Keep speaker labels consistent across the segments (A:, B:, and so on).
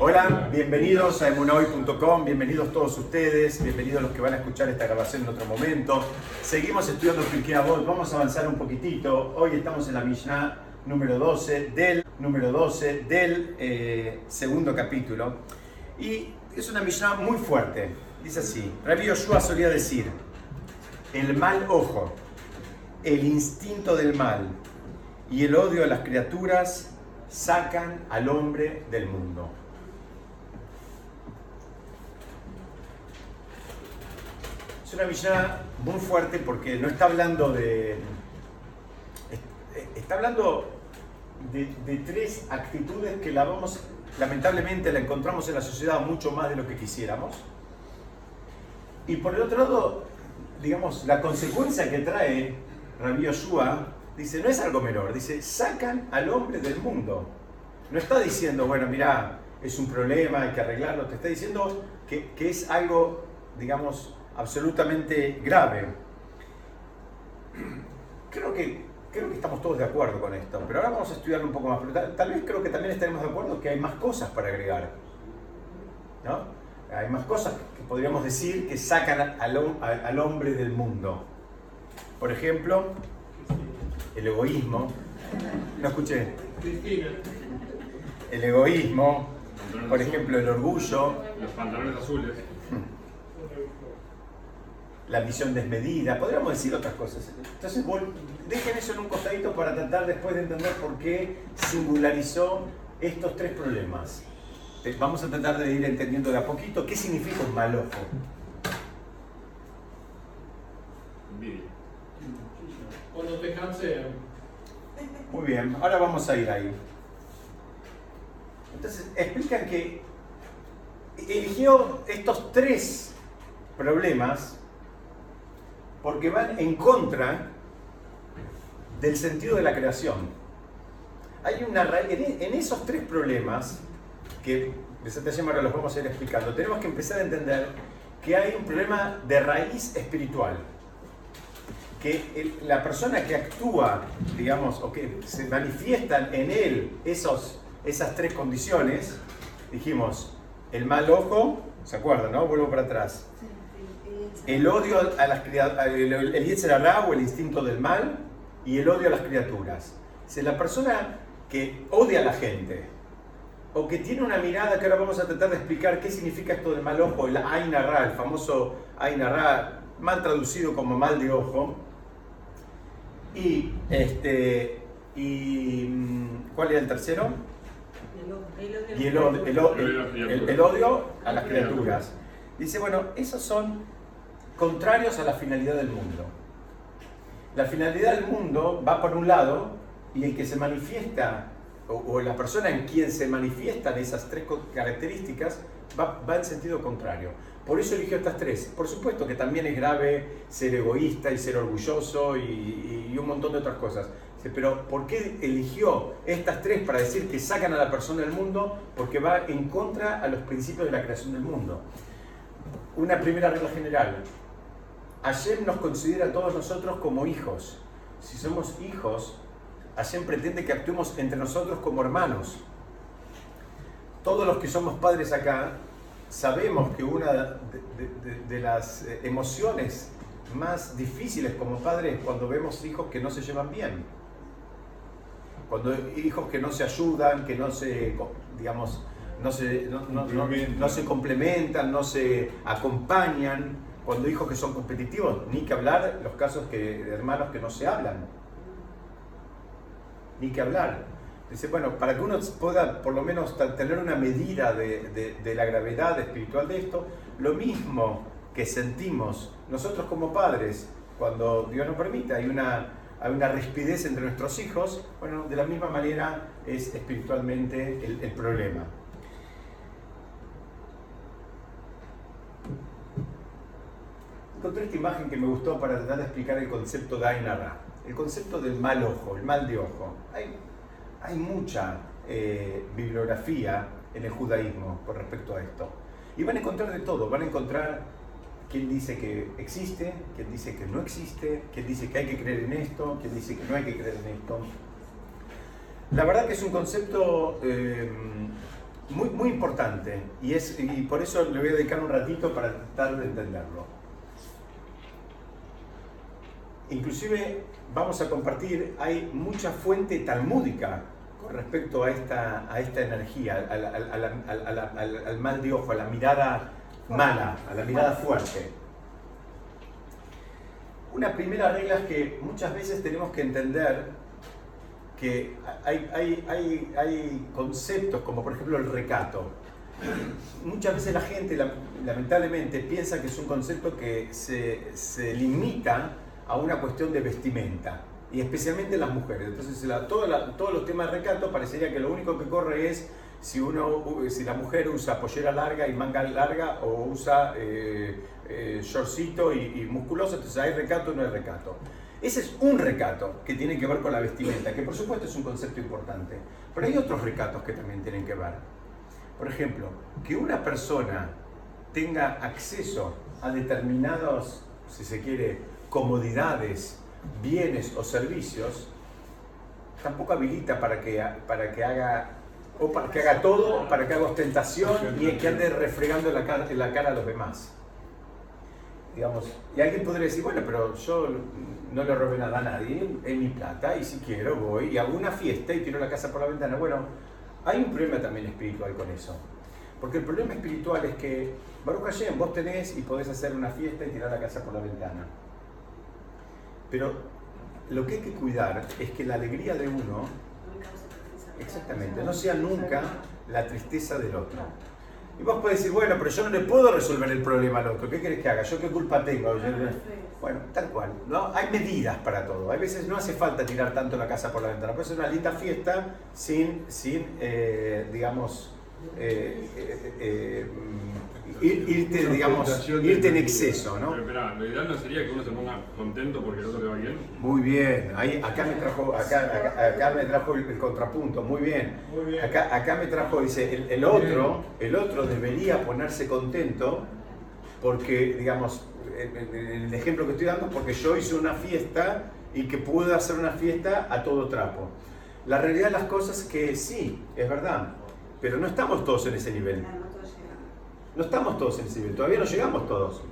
A: Hola, bienvenidos a emunoy.com, bienvenidos todos ustedes, bienvenidos los que van a escuchar esta grabación en otro momento. Seguimos estudiando Pirkei Avot, vamos a avanzar un poquitito. Hoy estamos en la Mishnah número 12 del, número 12 del eh, segundo capítulo. Y es una Mishnah muy fuerte. Dice así, Rabbi Yoshua solía decir, el mal ojo, el instinto del mal y el odio a las criaturas sacan al hombre del mundo. Es una Mishnah muy fuerte porque no está hablando de... Está hablando de, tres actitudes que la vamos, lamentablemente la encontramos en la sociedad mucho más de lo que quisiéramos. Y por el otro lado, digamos, la consecuencia que trae Rabbi Yoshua dice, no es algo menor, dice, sacan al hombre del mundo. No está diciendo, bueno, mira, es un problema, hay que arreglarlo, te está diciendo que, que es algo, digamos, absolutamente grave. Creo que, creo que estamos todos de acuerdo con esto, pero ahora vamos a estudiarlo un poco más. Tal, vez creo que también estaremos de acuerdo que hay más cosas para agregar. ¿no? Hay más cosas que podríamos decir que sacan al hombre del mundo. Por ejemplo, el egoísmo. No escuché. El egoísmo, por ejemplo, el orgullo.
B: Los pantalones azules.
A: La visión desmedida, podríamos decir otras cosas. Entonces, dejen eso en un costadito para tratar después de entender por qué singularizó estos tres problemas. Vamos a tratar de ir entendiendo de a poquito qué significa un mal ojo.
B: Cuando te canse.
A: Muy bien, ahora vamos a ir ahí. Entonces, explican que eligió estos tres problemas porque van en contra del sentido de la creación. Hay una raíz, en esos tres problemas, que de ahora los vamos a ir explicando, tenemos que empezar a entender que hay un problema de raíz espiritual que la persona que actúa, digamos, o que se manifiestan en él esos, esas tres condiciones, dijimos, el mal ojo, ¿se acuerdan, no? Vuelvo para atrás. El odio a las criaturas, el, el o el instinto del mal, y el odio a las criaturas. Si la persona que odia a la gente, o que tiene una mirada, que ahora vamos a tratar de explicar qué significa esto del mal ojo, el Ainara, el famoso Ainara, mal traducido como mal de ojo, y, este, y mm, ¿cuál era el tercero? Y el, odio a las criaturas. Dice, bueno, esos son contrarios a la finalidad del mundo. La finalidad del mundo va por un lado y el que se manifiesta, o, la persona en quien se manifiestan esas tres características, va, va en sentido contrario. Por eso eligió estas tres. Por supuesto que también es grave ser egoísta y ser orgulloso y, un montón de otras cosas. Pero ¿por qué eligió estas tres para decir que sacan a la persona del mundo? Porque va en contra a los principios de la creación del mundo. Una primera regla general. Hashem nos considera a todos nosotros como hijos. Si somos hijos, Hashem pretende que actuemos entre nosotros como hermanos. Todos los que somos padres acá sabemos que una de, las eh, emociones más difíciles como padres es cuando vemos hijos que no se llevan bien. Cuando hijos que no se ayudan, que no se, digamos, no se, no, se complementan, no se acompañan. Cuando hijos que son competitivos, ni que hablar los casos que, de hermanos que no se hablan. Ni que hablar. Dice, bueno, para que uno pueda por lo menos tener una medida de, la gravedad espiritual de esto, lo mismo que sentimos nosotros como padres, cuando Dios nos permite, hay una, hay una rispidez entre nuestros hijos, bueno, de la misma manera es espiritualmente el, el problema. Encontré esta imagen que me gustó para tratar de explicar el concepto de Ainara, el concepto del mal ojo, el mal de ojo. Hay hay mucha eh, bibliografía en el judaísmo con respecto a esto. Y van a encontrar de todo, van a encontrar quien dice que existe, quien dice que no existe, quien dice que hay que creer en esto, quien dice que no hay que creer en esto. La verdad que es un concepto eh, muy, muy importante y, es, y por eso le voy a dedicar un ratito para tratar de entenderlo. Inclusive vamos a compartir, hay mucha fuente talmúdica respecto a esta, a esta energía, al, mal de ojo, a la mirada mala, a la mirada fuerte. Una primera regla es que muchas veces tenemos que entender que hay, hay, hay, conceptos como por ejemplo el recato. Muchas veces la gente lamentablemente piensa que es un concepto que se, se limita a una cuestión de vestimenta y especialmente las mujeres. Entonces todos los temas de recato parecería que lo único que corre es si, uno, si la mujer usa pollera larga y manga larga o usa eh, eh shortcito y, musculoso, entonces hay recato o no hay recato. Ese es un recato que tiene que ver con la vestimenta, que por supuesto es un concepto importante. Pero hay otros recatos que también tienen que ver. Por ejemplo, que una persona tenga acceso a determinados, si se quiere, comodidades, bienes o servicios, tampoco habilita para que, para que haga o para que haga todo, para que haga ostentación y que ande refregando la cara, la cara a los demás. Digamos, y alguien podría decir, bueno, pero yo no le robé nada a nadie, es mi plata y si quiero voy y hago una fiesta y tiro la casa por la ventana. Bueno, hay un problema también espiritual con eso. Porque el problema espiritual es que, Baruch Hashem, vos tenés y podés hacer una fiesta y tirar la casa por la ventana. Pero lo que hay que cuidar es que la alegría de uno, exactamente, no sea nunca la tristeza del otro. Y vos podés decir, bueno, pero yo no le puedo resolver el problema al otro. ¿Qué querés que haga? ¿Yo qué culpa tengo? Bueno, tal cual. ¿no? Hay medidas para todo. Hay veces no hace falta tirar tanto la casa por la ventana. Puede ser una linda fiesta sin, sin eh, digamos, eh, eh, irte, digamos, irte en exceso, ¿no?
B: Pero espera, lo ideal no sería que uno se ponga contento porque el otro le va bien.
A: Muy bien, ahí, acá me trajo, acá, acá, me trajo el, contrapunto, muy bien. Muy bien. Acá, acá me trajo, dice, el, otro, el otro debería ponerse contento porque, digamos, el ejemplo que estoy dando, porque yo hice una fiesta y que pude hacer una fiesta a todo trapo. La realidad de las cosas es que sí, es verdad, pero no estamos todos en ese nivel. No estamos todos nivel, todavía no llegamos todos.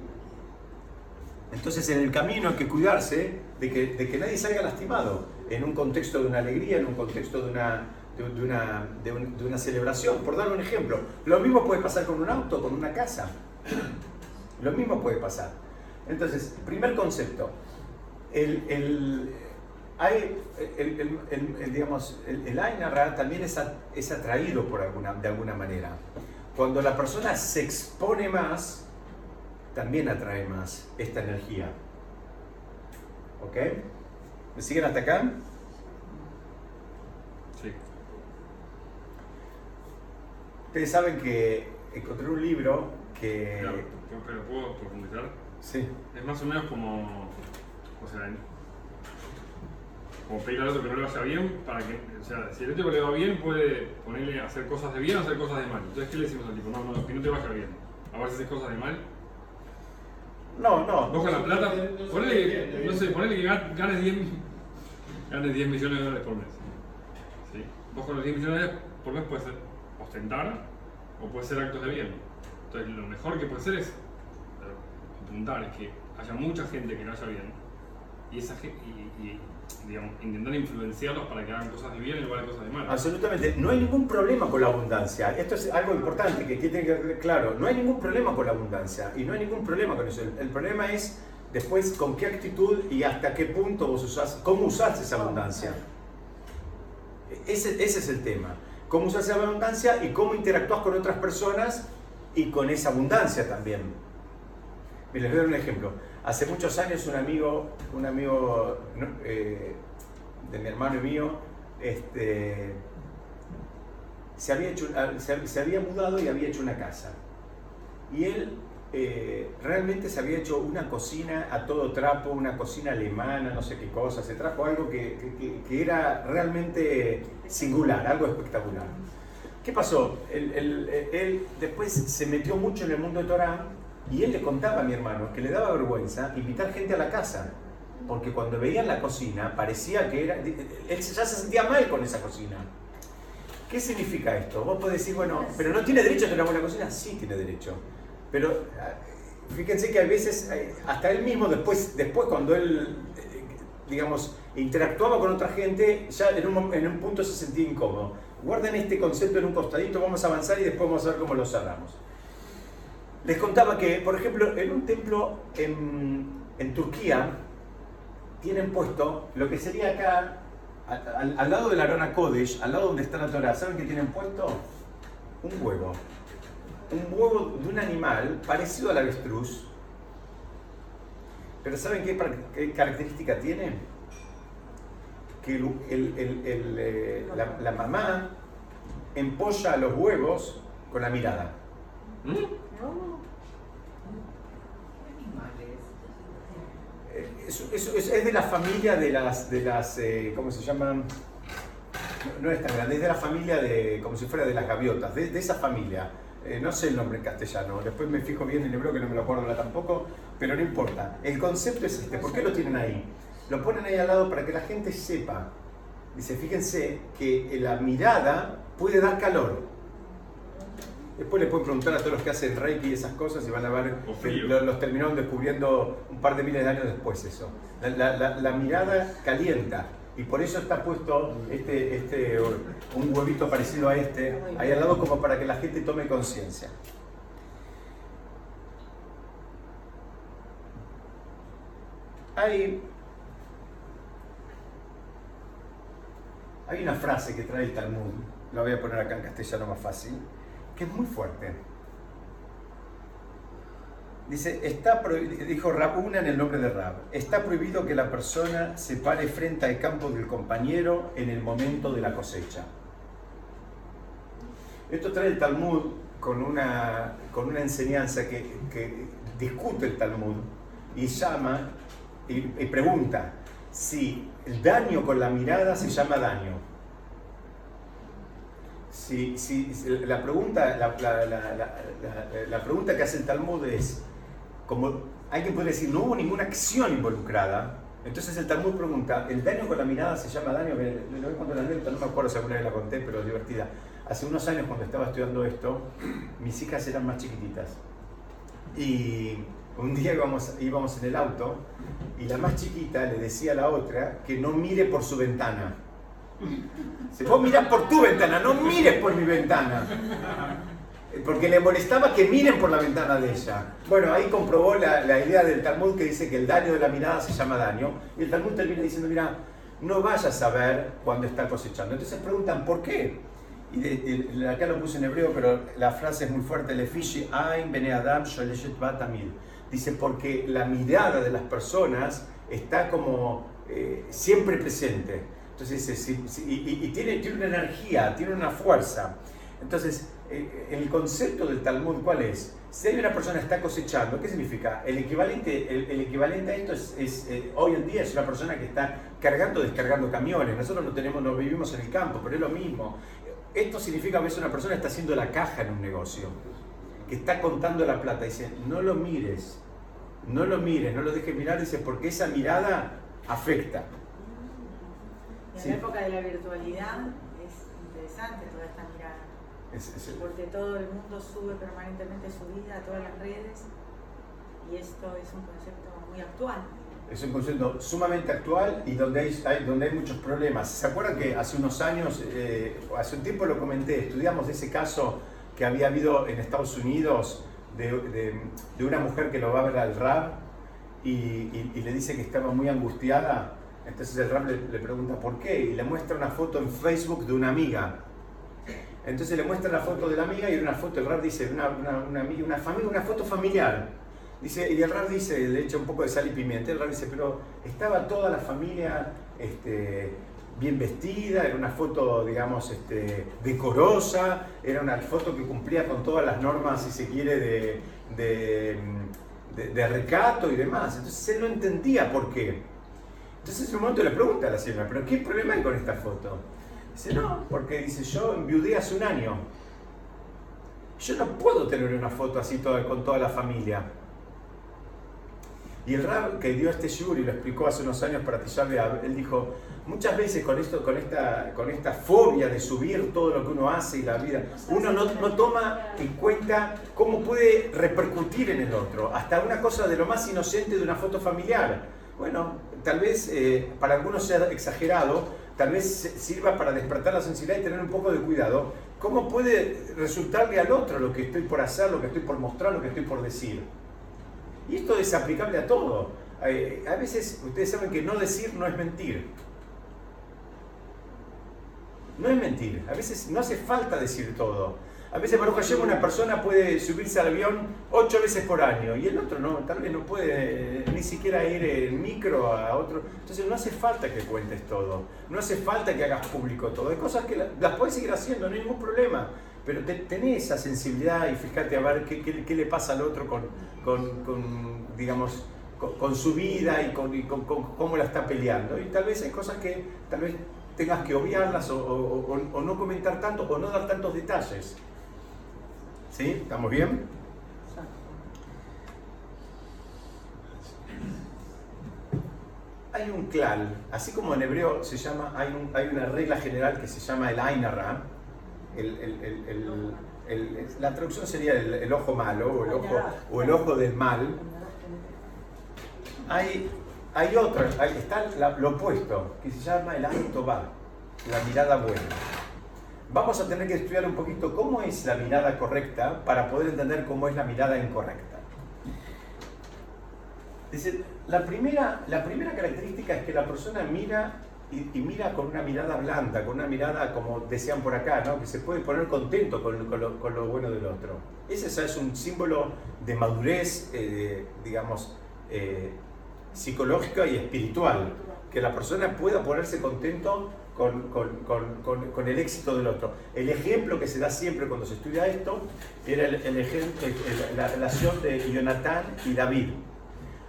A: Entonces en el camino hay que cuidarse de que, de nadie salga lastimado en un contexto de una alegría, en un contexto de una, de, una, de, una celebración. Por dar un ejemplo, lo mismo puede pasar con un auto, con una casa. Lo mismo puede pasar. Entonces, primer concepto, el, el, hay, el, el, digamos, también es, es atraído por alguna, de alguna manera. Cuando la persona se expone más, también atrae más esta energía. ¿Ok? ¿Me siguen hasta acá?
B: Sí.
A: Ustedes saben que encontré un libro que...
B: pero ¿puedo profundizar?
A: Sí.
B: Es más o menos como... O sea, como pedir al otro que no le vaya bien, para que, o sea, si el otro le va bien, puede ponerle a hacer cosas de bien o hacer cosas de mal. Entonces, ¿qué le decimos al tipo? No, no, que no te vaya bien. A ver si haces cosas de mal.
A: No, no.
B: Vos con la plata, ponele, no sé, ponele que ganes 10, ganes 10 millones de dólares por mes. ¿Sí? Vos con los 10 millones de dólares por mes puedes ostentar o puedes hacer actos de bien. Entonces, lo mejor que puede ser es apuntar, es que haya mucha gente que le vaya bien y, esa, y, y digamos, intentar influenciarlos para que hagan cosas de bien en lugar de cosas de mal.
A: Absolutamente. No hay ningún problema con la abundancia. Esto es algo importante que tiene que quedar claro. No hay ningún problema con la abundancia y no hay ningún problema con eso. El, problema es después con qué actitud y hasta qué punto vos usás, cómo usás esa abundancia. Ese, ese es el tema. Cómo usás esa abundancia y cómo interactúas con otras personas y con esa abundancia también. les voy a dar un ejemplo Hace muchos años un amigo, un amigo eh, de mi hermano y mío, este, se, había hecho, ah, se, había mudado y había hecho una casa. Y él eh, realmente se había hecho una cocina a todo trapo, una cocina alemana, no sé qué cosa, se trajo algo que, era realmente singular, algo espectacular. ¿Qué pasó? Él, él, después se metió mucho en el mundo de Torah y él le contaba a mi hermano que le daba vergüenza invitar gente a la casa, porque cuando veían la cocina parecía que era... Él ya se sentía mal con esa cocina. ¿Qué significa esto? Vos podés decir, bueno, pero no tiene derecho a tener una buena cocina. Sí tiene derecho. Pero ah, fíjense que a veces, eh, hasta él mismo, después, después cuando él, eh, digamos, interactuaba con otra gente, ya en un, en un punto se sentía incómodo. Guarden este concepto en un costadito, vamos a avanzar y después vamos a ver cómo lo cerramos. Les contaba que, por ejemplo, en un templo en, Turquía, tienen puesto lo que sería acá al, lado de la Arona Kodesh, al lado donde está la Torah, ¿saben qué tienen puesto? Un huevo. Un huevo de un animal parecido al avestruz. Pero ¿saben qué, característica tiene? Que eh, la, mamá empolla los huevos con la mirada. ¿Mm? Es, de la familia de las, de las eh, ¿cómo se llaman? No, es tan grande, es de la familia de, como si fuera de las gaviotas, de, esa familia. Eh, no sé el nombre en castellano, después me fijo bien en hebreo que no me lo acuerdo ahora tampoco, pero no importa. El concepto es este, ¿por qué lo tienen ahí? Lo ponen ahí al lado para que la gente sepa. Dice, fíjense que la mirada puede dar calor. Después le pueden preguntar a todos los que hacen Reiki y esas cosas y van a ver que los, terminaron descubriendo un par de miles de años después eso. La, mirada calienta y por eso está puesto este, este, un huevito parecido a este ahí al lado como para que la gente tome conciencia. Hay, hay una frase que trae el Talmud, la voy a poner acá en castellano más fácil que es muy fuerte. Dice, está dijo Rabuna en el nombre de Rab, está prohibido que la persona se pare frente al campo del compañero en el momento de la cosecha. Esto trae el Talmud con una, con una enseñanza que, discute el Talmud y llama y pregunta si el daño con la mirada se llama daño si, si, la, pregunta, la, la, pregunta que hace el Talmud es, como alguien puede decir, no hubo ninguna acción involucrada, entonces el Talmud pregunta, ¿el daño con la mirada se llama daño? Lo a contar la anécdota, no me acuerdo si alguna vez la conté, pero es divertida. Hace unos años cuando estaba estudiando esto, mis hijas eran más chiquititas. Y un día íbamos, íbamos en el auto y la más chiquita le decía a la otra que no mire por su ventana. Si vos mirás por tu ventana, no mires por mi ventana. Porque le molestaba que miren por la ventana de ella. Bueno, ahí comprobó la, idea del Talmud que dice que el daño de la mirada se llama daño. Y el Talmud termina diciendo, mira, no vayas a ver cuando está cosechando. Entonces preguntan, ¿por qué? Y acá lo puse en hebreo, pero la frase es muy fuerte. Dice, porque la mirada de las personas está como eh, siempre presente. Entonces, y, tiene, tiene una energía, tiene una fuerza. Entonces, eh, el concepto del Talmud, ¿cuál es? Si hay una persona que está cosechando, ¿qué significa? El equivalente, el, equivalente a esto es, eh, hoy en día es una persona que está cargando, descargando camiones. Nosotros no tenemos, no vivimos en el campo, pero es lo mismo. Esto significa que es una persona que está haciendo la caja en un negocio, que está contando la plata. Dice, no lo mires, no lo mires, no lo dejes mirar, dice, porque esa mirada afecta.
C: En la época de la virtualidad es interesante toda esta mirada. porque todo el mundo sube permanentemente su vida a todas las redes y esto es un concepto muy actual.
A: Es un concepto sumamente actual y donde hay, donde hay muchos problemas. ¿Se acuerdan que hace unos años, eh, hace un tiempo lo comenté, estudiamos ese caso que había habido en Estados Unidos de, de, una mujer que lo va a ver al rap y, y le dice que estaba muy angustiada entonces el rap le, pregunta por qué y le muestra una foto en Facebook de una amiga. Entonces le muestra la foto de la amiga y una foto, el rap dice, una, una, una, familia, una foto familiar. Dice, y el rap dice, le echa un poco de sal y pimienta, el rap dice, pero estaba toda la familia este, bien vestida, era una foto, digamos, este, decorosa, era una foto que cumplía con todas las normas, si se quiere, de, de, de recato y demás. Entonces él no entendía por qué. Entonces en un momento le pregunta a la señora, ¿pero qué problema hay con esta foto? Dice, no, porque dice, yo enviudé hace un año. Yo no puedo tener una foto así toda, con toda la familia. Y el rab que dio este shur y lo explicó hace unos años para Tisha él dijo, muchas veces con esto, con esta, con esta fobia de subir todo lo que uno hace y la vida, uno no, no toma en cuenta cómo puede repercutir en el otro, hasta una cosa de lo más inocente de una foto familiar. Bueno, tal vez eh, para algunos sea exagerado, tal vez sirva para despertar la sensibilidad y tener un poco de cuidado. ¿Cómo puede resultarle al otro lo que estoy por hacer, lo que estoy por mostrar, lo que estoy por decir? Y esto es aplicable a todo. Eh, a veces ustedes saben que no decir no es mentir. No es mentir. A veces no hace falta decir todo. A veces, Baruch Hashem, una persona puede subirse al avión ocho veces por año y el otro no, tal vez no puede ni siquiera ir en micro a otro. Entonces no hace falta que cuentes todo, no hace falta que hagas público todo. Hay cosas que las puedes seguir haciendo, no hay ningún problema. Pero tenés esa sensibilidad y fíjate a ver qué, qué, le pasa al otro con, con, digamos, con, su vida y, con, cómo la está peleando. Y tal vez hay cosas que tal vez tengas que obviarlas o, o no comentar tanto o no dar tantos detalles. ¿Sí? ¿Estamos bien? Hay un klal, así como en hebreo se llama, hay, hay una regla general que se llama el Ainara, la traducción sería el, ojo malo o el ojo, o el ojo del mal. Hay, hay otra, está lo opuesto, que se llama el Aintoba, la mirada buena vamos a tener que estudiar un poquito cómo es la mirada correcta para poder entender cómo es la mirada incorrecta. Dice, la primera, la primera característica es que la persona mira y, mira con una mirada blanda, con una mirada, como decían por acá, ¿no? que se puede poner contento con, lo, bueno del otro. Ese es un símbolo de madurez, eh, digamos, eh, psicológica y espiritual, que la persona pueda ponerse contento con, el éxito del otro. El ejemplo que se da siempre cuando se estudia esto era la relación de Jonatán y David.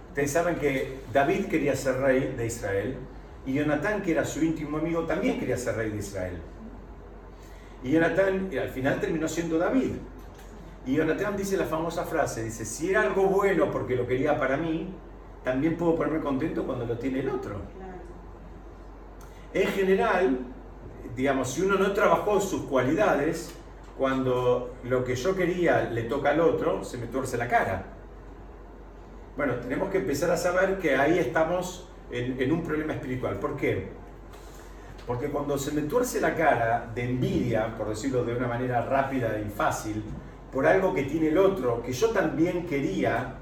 A: Ustedes saben que David quería ser rey de Israel y Jonatán, que era su íntimo amigo, también quería ser rey de Israel. Y Jonatán al final terminó siendo David. Y Jonatán dice la famosa frase, dice, si era algo bueno porque lo quería para mí, también puedo ponerme contento cuando lo tiene el otro. En general, digamos, si uno no trabajó sus cualidades, cuando lo que yo quería le toca al otro, se me tuerce la cara. Bueno, tenemos que empezar a saber que ahí estamos en, un problema espiritual. ¿Por qué? Porque cuando se me tuerce la cara de envidia, por decirlo de una manera rápida y fácil, por algo que tiene el otro, que yo también quería,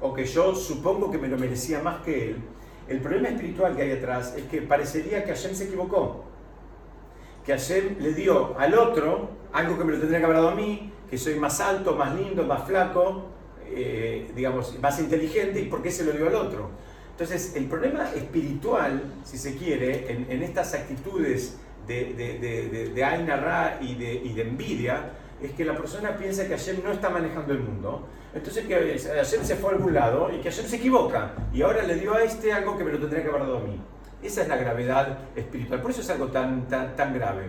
A: o que yo supongo que me lo merecía más que él, el problema espiritual que hay atrás es que parecería que Hashem se equivocó. Que Hashem le dio al otro algo que me lo tendría que haber dado a mí, que soy más alto, más lindo, más flaco, eh, digamos, más inteligente, y por qué se lo dio al otro. Entonces, el problema espiritual, si se quiere, en, estas actitudes de, de, y de, y de envidia, es que la persona piensa que Hashem no está manejando el mundo. Entonces que Hashem se fue a algún lado y que Hashem se equivoca. Y ahora le dio a este algo que me lo tendría que haber dado a mí. Esa es la gravedad espiritual. Por eso es algo tan, tan, grave.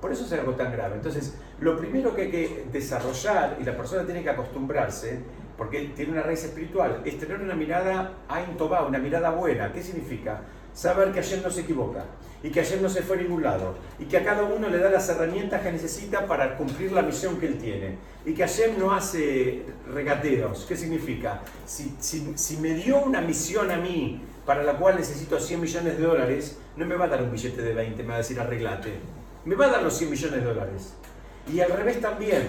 A: Por eso es algo tan grave. Entonces, lo primero que hay que desarrollar y la persona tiene que acostumbrarse, porque tiene una raíz espiritual, es tener una mirada Ain una mirada buena. ¿Qué significa? Saber que Hashem no se equivoca y que ayer no se fue a ningún lado y que a cada uno le da las herramientas que necesita para cumplir la misión que él tiene y que ayer no hace regateos. ¿Qué significa? Si, si, me dio una misión a mí para la cual necesito 100 millones de dólares, no me va a dar un billete de 20, me va a decir arreglate. Me va a dar los 100 millones de dólares. Y al revés también,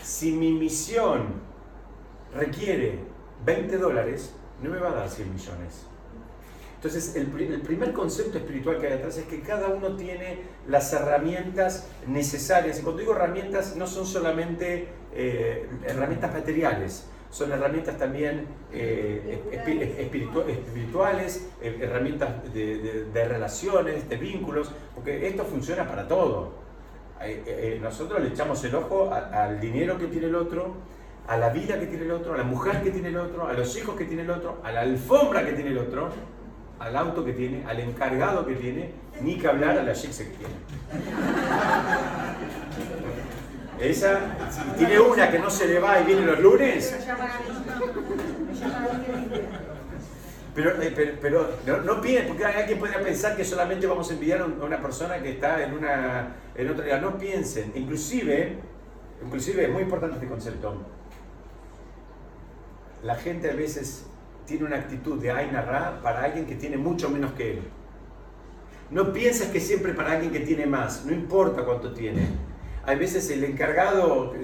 A: si mi misión requiere 20 dólares, no me va a dar 100 millones entonces, el, primer concepto espiritual que hay atrás es que cada uno tiene las herramientas necesarias. Y cuando digo herramientas, no son solamente eh, herramientas materiales, son herramientas también eh, espirituales, eh, herramientas de, relaciones, de vínculos, porque esto funciona para todo. nosotros le echamos el ojo al dinero que tiene el otro, a la vida que tiene el otro, a la mujer que tiene el otro, a los hijos que tiene el otro, a la alfombra que tiene el otro al auto que tiene, al encargado que tiene, ni que hablar a la Jigse que tiene. Esa, tiene una que no se le va y viene los lunes. Pero, eh, pero, no, no piensen, porque alguien podría pensar que solamente vamos a enviar a una persona que está en una en otra No piensen, inclusive, inclusive es muy importante este concepto. La gente a veces tiene una actitud de Aina Ra para alguien que tiene mucho menos que él. No pienses que siempre para alguien que tiene más, no importa cuánto tiene. Hay veces el encargado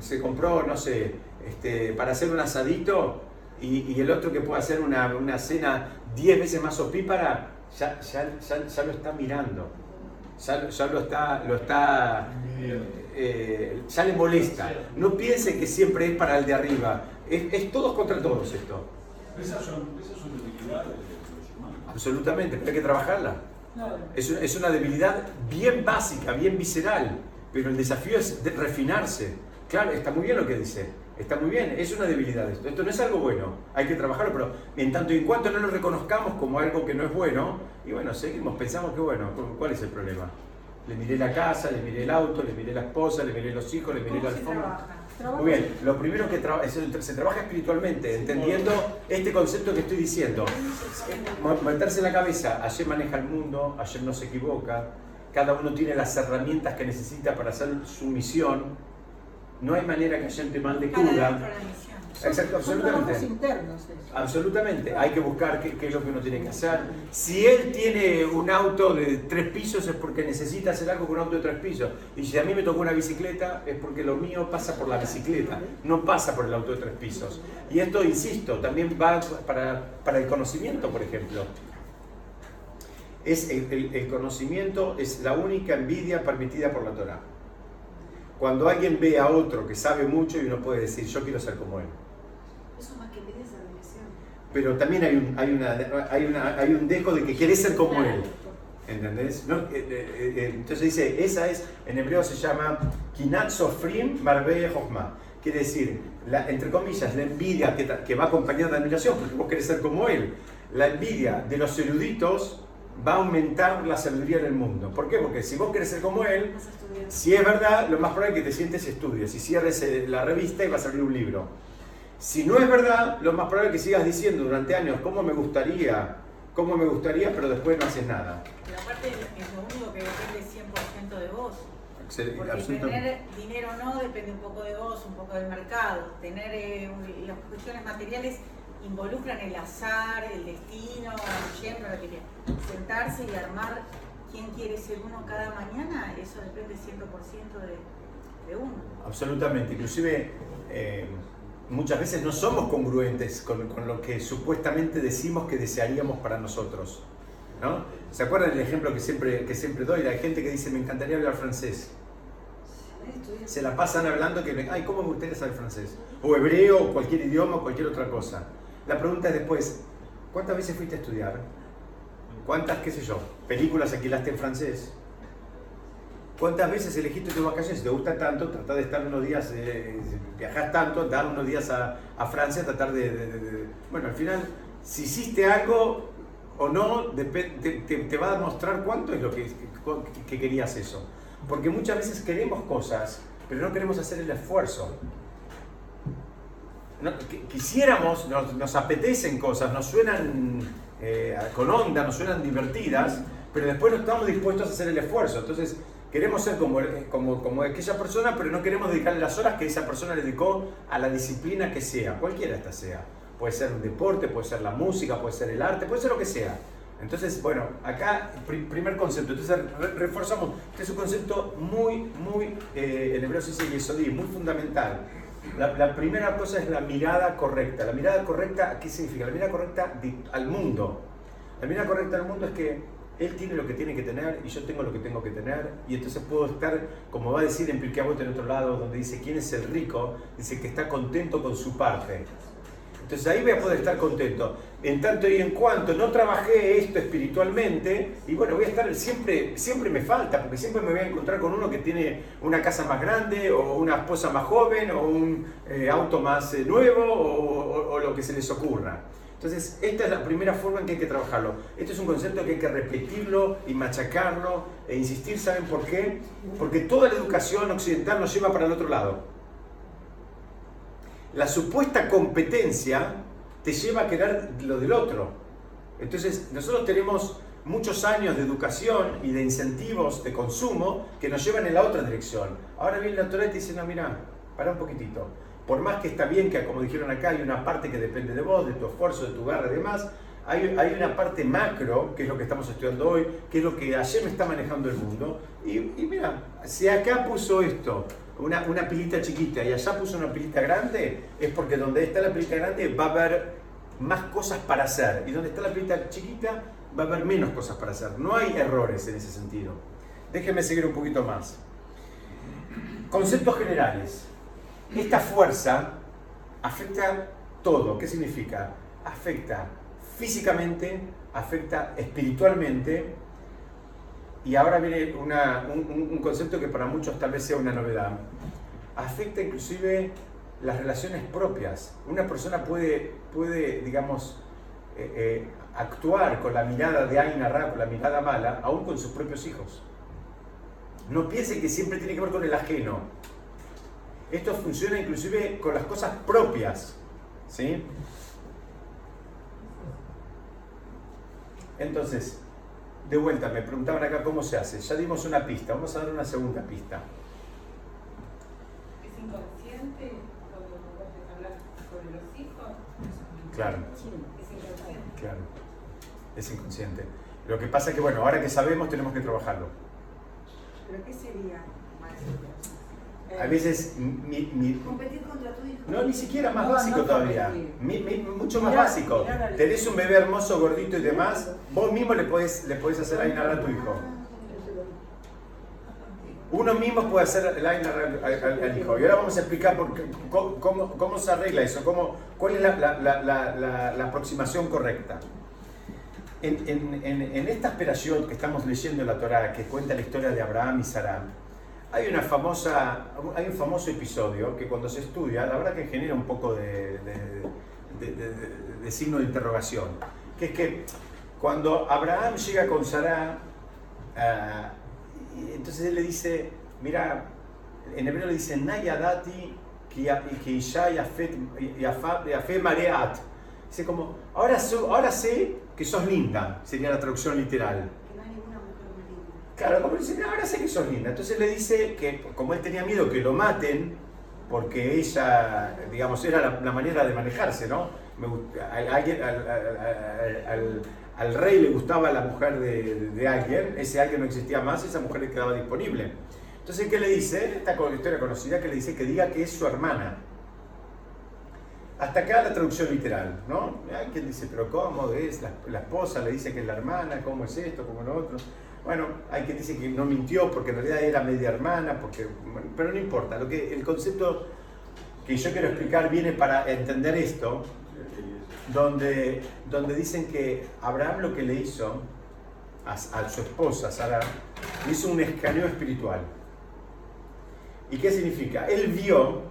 A: se compró, no sé, este, para hacer un asadito y, el otro que puede hacer una, una cena 10 veces más opípara, ya, ya, ya, lo está mirando. Ya, lo está, lo está eh, ya le molesta. No piense que siempre es para el de arriba. Es, es todos contra todos esto.
D: Esas son, esas son debilidades de
A: Absolutamente, pero hay que trabajarla. Es, es una debilidad bien básica, bien visceral, pero el desafío es refinarse. Claro, está muy bien lo que dice, está muy bien, es una debilidad esto. Esto no es algo bueno, hay que trabajarlo, pero en tanto y en cuanto no lo reconozcamos como algo que no es bueno, y bueno, seguimos, pensamos que bueno, ¿cuál es el problema? Le miré la casa, le miré el auto, le miré la esposa, le miré los hijos, le miré la alfombra. Muy bien, lo primero que se trabaja espiritualmente, entendiendo este concepto que estoy diciendo. Meterse en la cabeza, ayer maneja el mundo, ayer no se equivoca, cada uno tiene las herramientas que necesita para hacer su misión. No hay manera que ayer te mande Exacto, absolutamente. internos. Absolutamente. Hay que buscar qué, es lo que uno tiene que hacer. Si él tiene un auto de tres pisos es porque necesita hacer algo con un auto de tres pisos. Y si a mí me tocó una bicicleta es porque lo mío pasa por la bicicleta, no pasa por el auto de tres pisos. Y esto, insisto, también va para, para el conocimiento, por ejemplo. Es el, el, conocimiento es la única envidia permitida por la Torah. Cuando alguien ve a otro que sabe mucho y uno puede decir, yo quiero ser como él.
E: Que envidia es
A: Pero también hay un, hay, una, hay, una, hay un dejo de que quiere ser como él. ¿Entendés? Eh, eh, eh, entonces dice, esa es, en hebreo se llama Kinat Sofrim Barbe Jochma. Quiere decir, la, entre comillas, la envidia que, que va acompañada de admiración, porque vos querés ser como él. La envidia de los eruditos va a aumentar la sabiduría del mundo. ¿Por qué? Porque si vos querés ser como él, si es verdad, lo más probable es que te sientes y estudies. Y cierres la revista y va a salir un libro. Si no es verdad, lo más probable es que sigas diciendo durante años cómo me gustaría, cómo me gustaría, pero después no haces nada.
C: Pero aparte es lo único que depende 100% de vos. Porque tener dinero o no depende un poco de vos, un poco del mercado. Tener eh, las cuestiones materiales involucran el azar, el destino, siempre sentarse y armar quién quiere ser uno cada mañana, eso depende 100% de, de, uno.
A: Absolutamente, inclusive eh, muchas veces no somos congruentes con, lo que supuestamente decimos que desearíamos para nosotros. ¿no? ¿Se acuerdan del ejemplo que siempre, que siempre doy? Hay gente que dice, me encantaría hablar francés. Se la pasan hablando que, ay, ¿cómo me gustaría saber francés? O hebreo, cualquier idioma, cualquier otra cosa. La pregunta es después, ¿cuántas veces fuiste a estudiar? ¿Cuántas, qué sé yo, películas alquilaste en francés? ¿Cuántas veces elegiste tus vacaciones? Si te gusta tanto, tratar de estar unos días, eh, viajar tanto, dar unos días a, Francia, tratar de, Bueno, al final, si hiciste algo o no, te, va a demostrar cuánto es lo que, que querías eso. Porque muchas veces queremos cosas, pero no queremos hacer el esfuerzo quisiéramos, nos, apetecen cosas, nos suenan eh, con onda, nos suenan divertidas, pero después no estamos dispuestos a hacer el esfuerzo. Entonces, queremos ser como, como, como aquella persona, pero no queremos dedicarle las horas que esa persona le dedicó a la disciplina que sea, cualquiera esta sea. Puede ser un deporte, puede ser la música, puede ser el arte, puede ser lo que sea. Entonces, bueno, acá, primer concepto, entonces reforzamos, este es un concepto muy, muy, eh, en hebreo se dice yesodí, muy fundamental. La, primera cosa es la mirada correcta. La mirada correcta, ¿qué significa? La mirada correcta al mundo. La mirada correcta al mundo es que él tiene lo que tiene que tener y yo tengo lo que tengo que tener. Y entonces puedo estar, como va a decir en Pirkei en otro lado, donde dice quién es el rico, dice que está contento con su parte. Entonces ahí voy a poder estar contento. En tanto y en cuanto no trabajé esto espiritualmente, y bueno, voy a estar siempre, siempre me falta, porque siempre me voy a encontrar con uno que tiene una casa más grande, o una esposa más joven, o un eh, auto más eh, nuevo, o, lo que se les ocurra. Entonces, esta es la primera forma en que hay que trabajarlo. Este es un concepto que hay que repetirlo y machacarlo e insistir. ¿Saben por qué? Porque toda la educación occidental nos lleva para el otro lado. La supuesta competencia te lleva a querer lo del otro. Entonces, nosotros tenemos muchos años de educación y de incentivos de consumo que nos llevan en la otra dirección. Ahora viene la Torah y te dice, no, mira, para un poquitito por más que está bien que, como dijeron acá, hay una parte que depende de vos, de tu esfuerzo, de tu garra y demás, hay, hay, una parte macro, que es lo que estamos estudiando hoy, que es lo que ayer me está manejando el mundo. Y, mira, si acá puso esto, una, una, pilita chiquita, y allá puso una pilita grande, es porque donde está la pilita grande va a haber más cosas para hacer. Y donde está la pilita chiquita va a haber menos cosas para hacer. No hay errores en ese sentido. Déjenme seguir un poquito más. Conceptos generales. Esta fuerza afecta todo. ¿Qué significa? Afecta físicamente, afecta espiritualmente. Y ahora viene un, concepto que para muchos tal vez sea una novedad. Afecta inclusive las relaciones propias. Una persona puede, puede digamos, eh, eh, actuar con la mirada de Aina con la mirada mala, aún con sus propios hijos. No piense que siempre tiene que ver con el ajeno. Esto funciona inclusive con las cosas propias. ¿sí? Entonces, de vuelta, me preguntaban acá cómo se hace. Ya dimos una pista, vamos a dar una segunda pista.
F: ¿Es inconsciente cuando vos hablar sobre los hijos?
A: Claro.
F: Es inconsciente.
A: Claro. Es inconsciente. Lo que pasa es que, bueno, ahora que sabemos tenemos que trabajarlo.
C: ¿Pero qué sería,
A: a veces mi,
E: competir contra tu hijo.
A: No, ni siquiera más básico todavía. mucho más básico. Tenés un bebé hermoso, gordito y demás, vos mismo le podés, le podés hacer ainar a tu hijo. Uno mismo puede hacer el ainar al, hijo. Y ahora vamos a explicar por cómo, cómo, se arregla eso, cómo, cuál es la, la aproximación correcta. En, en, en, esta operación que estamos leyendo en la Torah, que cuenta la historia de Abraham y Sarah, hay, una famosa, hay un famoso episodio que cuando se estudia, la verdad que genera un poco de, signo de interrogación, que es que cuando Abraham llega con Sarah, ah, entonces él le dice, mira, en hebreo le dice, Nayadati que mareat. Dice como, ahora, ahora sé que sos linda, sería la traducción literal. Claro, como dice, ahora sé que sos linda. Entonces le dice que, como él tenía miedo que lo maten, porque ella, digamos, era la, manera de manejarse, ¿no? al, rey le gustaba la mujer de, alguien, ese alguien no existía más, esa mujer le quedaba disponible. Entonces, ¿qué le dice? Esta historia conocida que le dice que diga que es su hermana. Hasta acá la traducción literal, ¿no? Hay quien dice, pero ¿cómo es? La, la, esposa le dice que es la hermana, ¿cómo es esto? ¿Cómo lo otro? Bueno, hay quien dice que no mintió porque en realidad era media hermana, porque, pero no importa. Lo que, el concepto que yo quiero explicar viene para entender esto, donde, donde dicen que Abraham lo que le hizo a, su esposa, Sara, hizo un escaneo espiritual. ¿Y qué significa? Él vio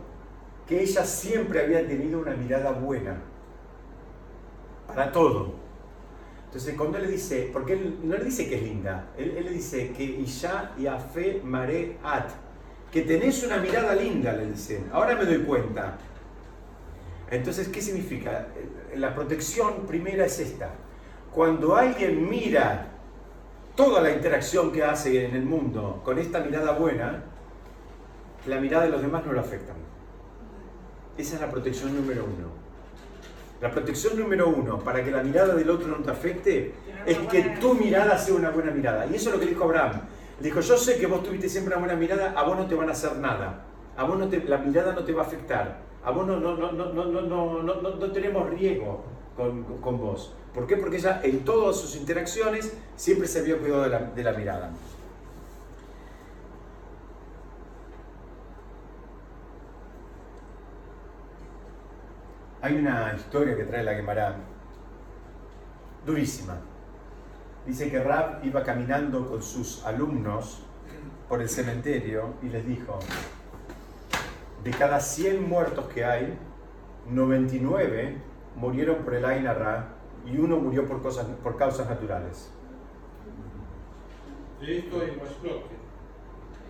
A: que ella siempre había tenido una mirada buena para todo entonces, cuando él le dice, porque él no le dice que es linda, él, le dice que Isha y Afe Mare At, que tenés una mirada linda, le dicen. Ahora me doy cuenta. Entonces, ¿qué significa? La protección primera es esta. Cuando alguien mira toda la interacción que hace en el mundo con esta mirada buena, la mirada de los demás no lo afecta. Esa es la protección número uno. La protección número uno para que la mirada del otro no te afecte es que tu mirada sea una buena mirada. Y eso es lo que dijo Abraham. Dijo, yo sé que vos tuviste siempre una buena mirada, a vos no te van a hacer nada. A vos no te, la mirada no te va a afectar. A vos no, no, no, no, no, no, no, no tenemos riesgo con, con, vos. ¿Por qué? Porque ella en todas sus interacciones siempre se había cuidado de la, de la mirada. Hay una historia que trae la Gemara, durísima. Dice que Rab iba caminando con sus alumnos por el cementerio y les dijo, de cada 100 muertos que hay, 99 murieron por el Ainara y uno murió por, cosas, por causas naturales.
D: De esto hay más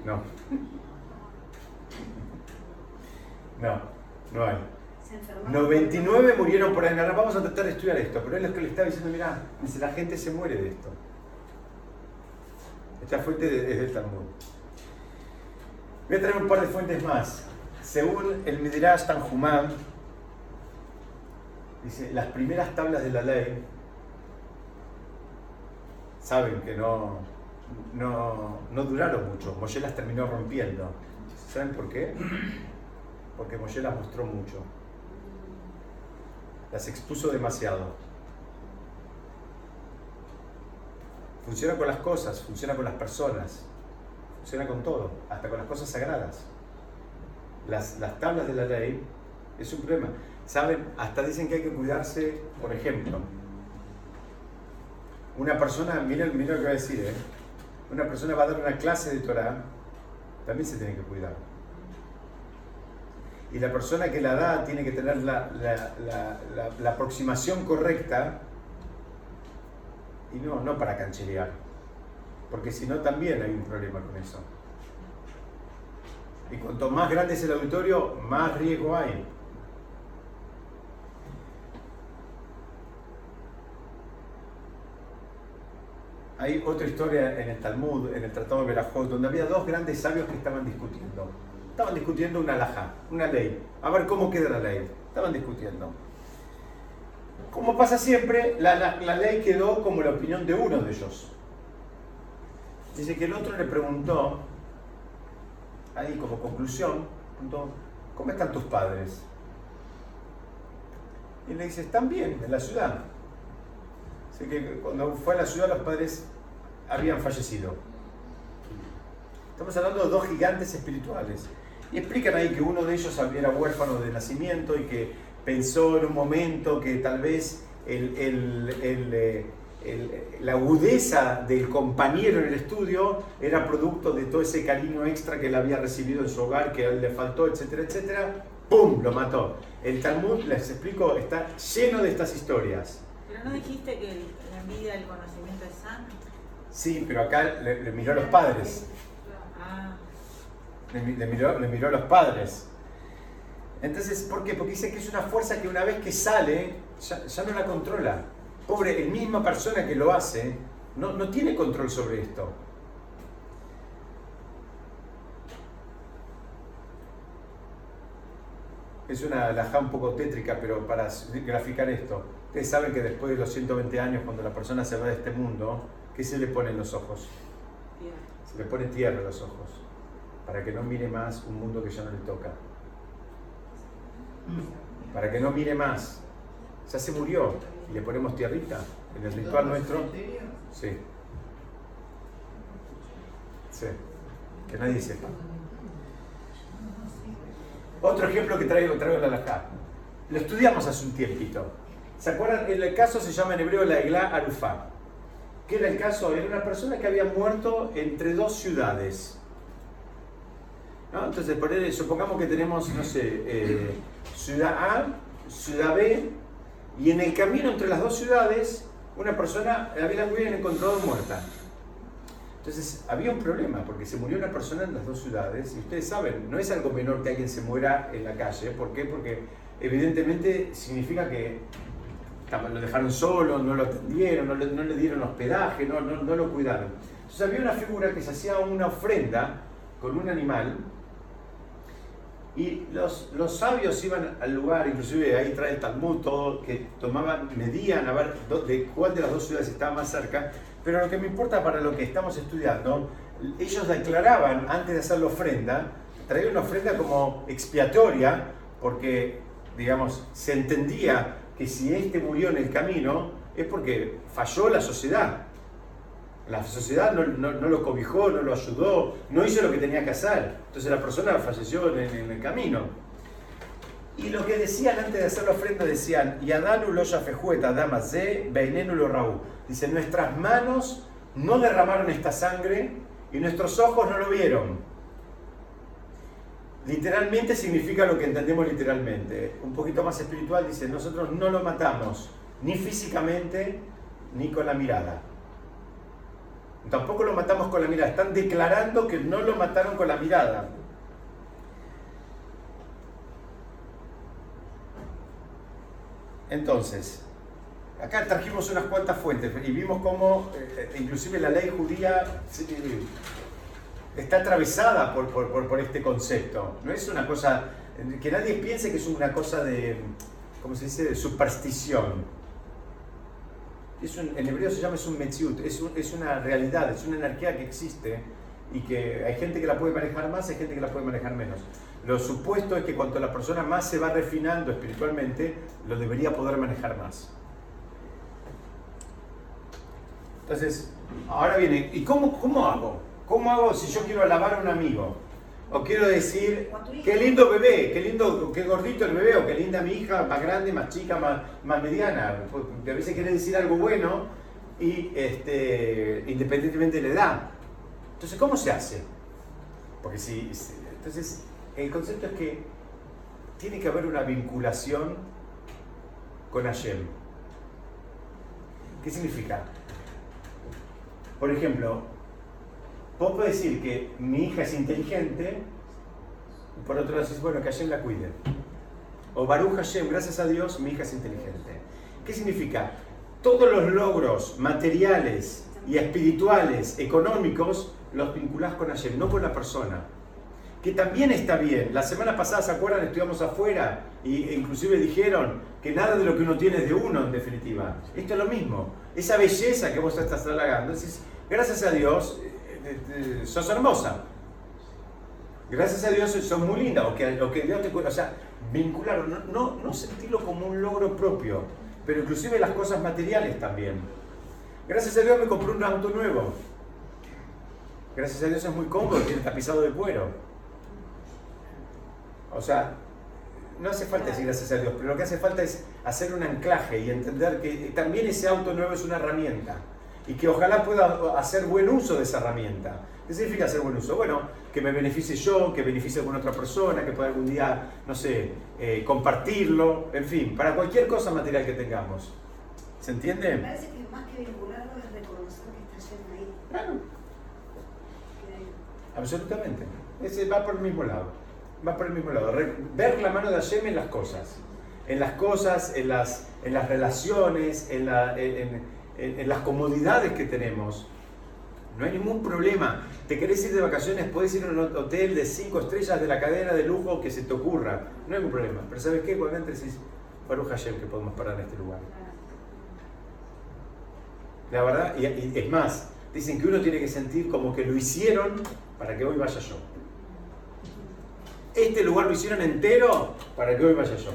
A: No. No, no hay. 99 murieron por Ainara. Vamos a tratar de estudiar esto, pero es que le está diciendo, mira, dice, la gente se muere de esto. Esta fuente es del Talmud. Voy a traer un par de fuentes más. Según el Midrash Tanjumán, dice, las primeras tablas de la ley, saben que no, no, no duraron mucho. Moshe las terminó rompiendo. ¿Saben por qué? Porque Moshe las mostró mucho. Las expuso demasiado. Funciona con las cosas, funciona con las personas, funciona con todo, hasta con las cosas sagradas. Las, las tablas de la ley es un problema. ¿Saben? Hasta dicen que hay que cuidarse, por ejemplo, una persona, miren, miren lo que voy a decir, ¿eh? una persona va a dar una clase de Torah, también se tiene que cuidar. Y la persona que la da tiene que tener la, la aproximación correcta y no, no para cancherear, porque si no también hay un problema con eso. Y cuanto más grande es el auditorio, más riesgo hay. Hay otra historia en el Talmud, en el Tratado de Berajot, donde había dos grandes sabios que estaban discutiendo. Estaban discutiendo una alhaja, una ley. A ver cómo queda la ley. Estaban discutiendo. Como pasa siempre, la, ley quedó como la opinión de uno de ellos. Dice que el otro le preguntó, ahí como conclusión, ¿cómo están tus padres? Y le dice, están bien, en la ciudad. Así que cuando fue a la ciudad los padres habían fallecido. Estamos hablando de dos gigantes espirituales. Y explican ahí que uno de ellos era huérfano de nacimiento y que pensó en un momento que tal vez eh, la agudeza del compañero en el estudio era producto de todo ese cariño extra que él había recibido en su hogar, que a él le faltó, etcétera, etcétera. ¡Pum! Lo mató. El Talmud, les explico, está lleno de estas historias.
C: Pero no dijiste que la envidia del conocimiento es sano.
A: Sí, pero acá le, miró a los padres. Le, miró, le miró a los padres. Entonces, ¿por qué? Porque dice que es una fuerza que una vez que sale, ya, no la controla. Pobre, el misma persona que lo hace, no, no tiene control sobre esto. Es una alhaja un poco tétrica, pero para graficar esto, ustedes saben que después de los 120 años, cuando la persona se va de este mundo, ¿qué se le pone en los ojos? Se le pone tierra en los ojos, para que no mire más un mundo que ya no le toca para que no mire más. Ya se murió y le ponemos tierrita en el ritual nuestro. Sí. Sí. Que nadie sepa. Otro ejemplo que traigo, traigo en la Lajá. Lo estudiamos hace un tiempito. ¿Se acuerdan? El caso se llama en hebreo la Igla Arufá. ¿Qué era el caso? Era una persona que había muerto entre dos ciudades. Entonces, por supongamos que tenemos, no sé, eh, ciudad A, ciudad B, y en el camino entre las dos ciudades, una persona la habían encontrado muerta. Entonces, había un problema, porque se murió una persona en las dos ciudades, y ustedes saben, no es algo menor que alguien se muera en la calle. ¿Por qué? Porque evidentemente significa que lo dejaron solo, no lo atendieron, no le, dieron hospedaje, no, no, no lo cuidaron. Entonces había una figura que se hacía una ofrenda con un animal y los, los sabios iban al lugar, inclusive ahí trae el Talmud, todo, que tomaban, medían a ver de cuál de las dos ciudades estaba más cerca, pero lo que me importa para lo que estamos estudiando, ellos declaraban antes de hacer la ofrenda, traían una ofrenda como expiatoria, porque, digamos, se entendía que si este murió en el camino es porque falló la sociedad. La sociedad no, lo cobijó, no lo ayudó, no hizo lo que tenía que hacer. Entonces la persona falleció en, el camino. Y lo que decían antes de hacer la ofrenda decían, Yadanu lo fejueta damazé, beinenu lo raú. Dice, nuestras manos no derramaron esta sangre y nuestros ojos no lo vieron. literalmente significa lo que entendemos literalmente. Un poquito más espiritual dice, nosotros no lo matamos, ni físicamente, ni con la mirada. Tampoco lo matamos con la mirada. Están declarando que no lo mataron con la mirada. Entonces, acá trajimos unas cuantas fuentes y vimos cómo eh, inclusive la ley judía está atravesada por, por, este concepto. No es una cosa, que nadie piense que es una cosa de, ¿cómo se dice?, de superstición. Es en hebreo se llama es un metziut, es, es una realidad, es una energía que existe y que hay gente que la puede manejar más, hay gente que la puede manejar menos. Lo supuesto es que cuanto la persona más se va refinando espiritualmente, lo debería poder manejar más. Entonces, ahora viene, ¿y cómo, cómo hago? ¿Cómo hago si yo quiero alabar a un amigo? O quiero decir, qué lindo bebé, qué lindo, qué gordito el bebé, o qué linda mi hija, más grande, más chica, más, más mediana. A veces quiere decir algo bueno y este, independientemente de la edad. Entonces, ¿cómo se hace? Porque si, entonces, el concepto es que tiene que haber una vinculación con Hashem. ¿Qué significa? Por ejemplo, vos podés decir que mi hija es inteligente, y por otro lado decís, bueno, que Hashem la cuide. O Baruch Hashem, gracias a Dios, mi hija es inteligente. ¿Qué significa? Todos los logros materiales y espirituales, económicos, los vinculás con Hashem, no con la persona que también está bien. La semana pasada, ¿se acuerdan? Estuvimos afuera e inclusive dijeron que nada de lo que uno tiene es de uno, en definitiva. Esto es lo mismo. Esa belleza que vos estás halagando. Gracias a Dios, eh, sos hermosa. Gracias a Dios sos muy linda. O que, que Dios te O sea, vincularlo. No, no, no sentirlo como un logro propio, pero inclusive las cosas materiales también. Gracias a Dios me compré un auto nuevo. Gracias a Dios es muy cómodo, tiene tapizado de cuero. O sea, no hace falta decir gracias a Dios, pero lo que hace falta es hacer un anclaje y entender que también ese auto nuevo es una herramienta y que ojalá pueda hacer buen uso de esa herramienta. ¿Qué significa hacer buen uso? Bueno, que me beneficie yo, que beneficie a alguna otra persona, que pueda algún día, no sé, eh, compartirlo, en fin, para cualquier cosa material que tengamos. ¿Se entiende?
E: Me parece que más que vincularlo es reconocer que está yendo ahí.
A: Claro. Absolutamente. Ese va por el mismo lado va por el mismo lado. Ver la mano de Hashem en las cosas. En las cosas, en las, en las relaciones, en, en, las comodidades que tenemos. No hay ningún problema. Te querés ir de vacaciones, puedes ir a un hotel de 5 estrellas de la cadena de lujo que se te ocurra. No hay ningún problema. Pero ¿sabes qué? Entres decís, Baruch Hashem, que podemos parar en este lugar. La verdad, y es más, dicen que uno tiene que sentir como que lo hicieron para que hoy vaya yo. Este lugar lo hicieron entero para que hoy vaya yo.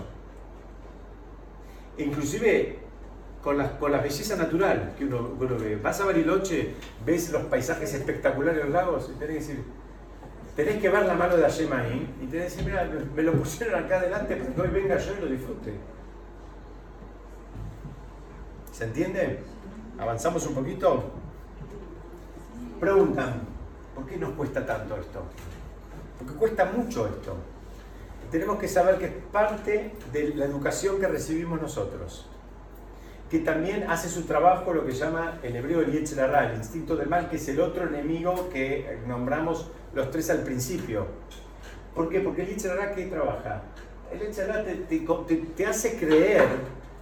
A: Inclusive con la, con la belleza natural que uno, ve. Vas a Bariloche, ves los paisajes espectaculares de los lagos y tenés que decir, tenés que ver la mano de ahí y tenés que decir, mira, me lo pusieron acá adelante para hoy venga yo y lo disfrute. ¿Se entiende? ¿Avanzamos un poquito? Preguntan, ¿por qué nos cuesta tanto esto? porque cuesta mucho esto. Tenemos que saber que es parte de la educación que recibimos nosotros, que también hace su trabajo lo que llama en hebreo el Yetzirah, el instinto del mal, que es el otro enemigo que nombramos los tres al principio. ¿Por qué? Porque el Yetzirah, ¿qué trabaja? El Yetzirah te, te hace creer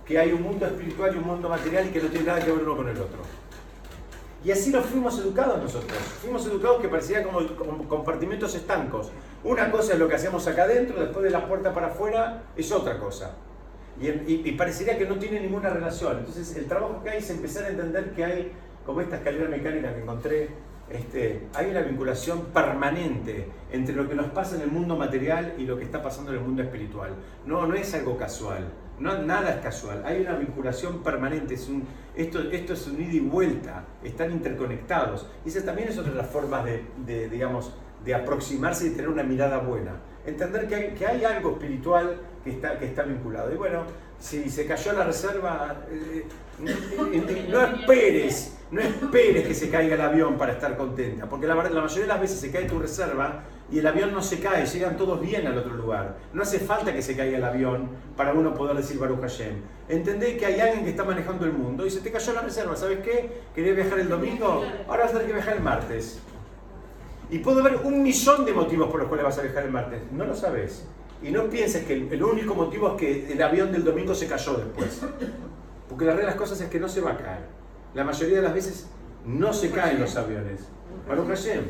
A: que hay un mundo espiritual y un mundo material y que no tiene nada que ver uno con el otro. Y así nos fuimos educados nosotros. Fuimos educados que parecían como, compartimentos estancos. Una cosa es lo que hacemos acá adentro, después de la puerta para afuera es otra cosa. Y, parecería que no tiene ninguna relación. Entonces el trabajo que hay es empezar a entender que hay, como esta escalera mecánica que encontré, este, hay una vinculación permanente entre lo que nos pasa en el mundo material y lo que está pasando en el mundo espiritual. No, no es algo casual. No, nada es casual, hay una vinculación permanente, esto, esto es un ida y vuelta, están interconectados. Y esa también es otra de las formas de, digamos, de aproximarse y de tener una mirada buena. Entender que hay, que hay algo espiritual que está, que está vinculado. Y bueno, si se cayó la reserva, eh, eh, no esperes, no esperes que se caiga el avión para estar contenta, porque la, la mayoría de las veces se cae tu reserva y el avión no se cae, llegan todos bien al otro lugar. No hace falta que se caiga el avión para uno poder decir Baruch Hashem. Entendé que hay alguien que está manejando el mundo y se te cayó la reserva. ¿Sabes qué? Quería viajar el domingo, ahora vas a tener que viajar el martes. Y puede haber un millón de motivos por los cuales vas a viajar el martes. No lo sabes. Y no pienses que el único motivo es que el avión del domingo se cayó después. Porque la realidad de las cosas es que no se va a caer. La mayoría de las veces no se caen los aviones. Baruch Hashem.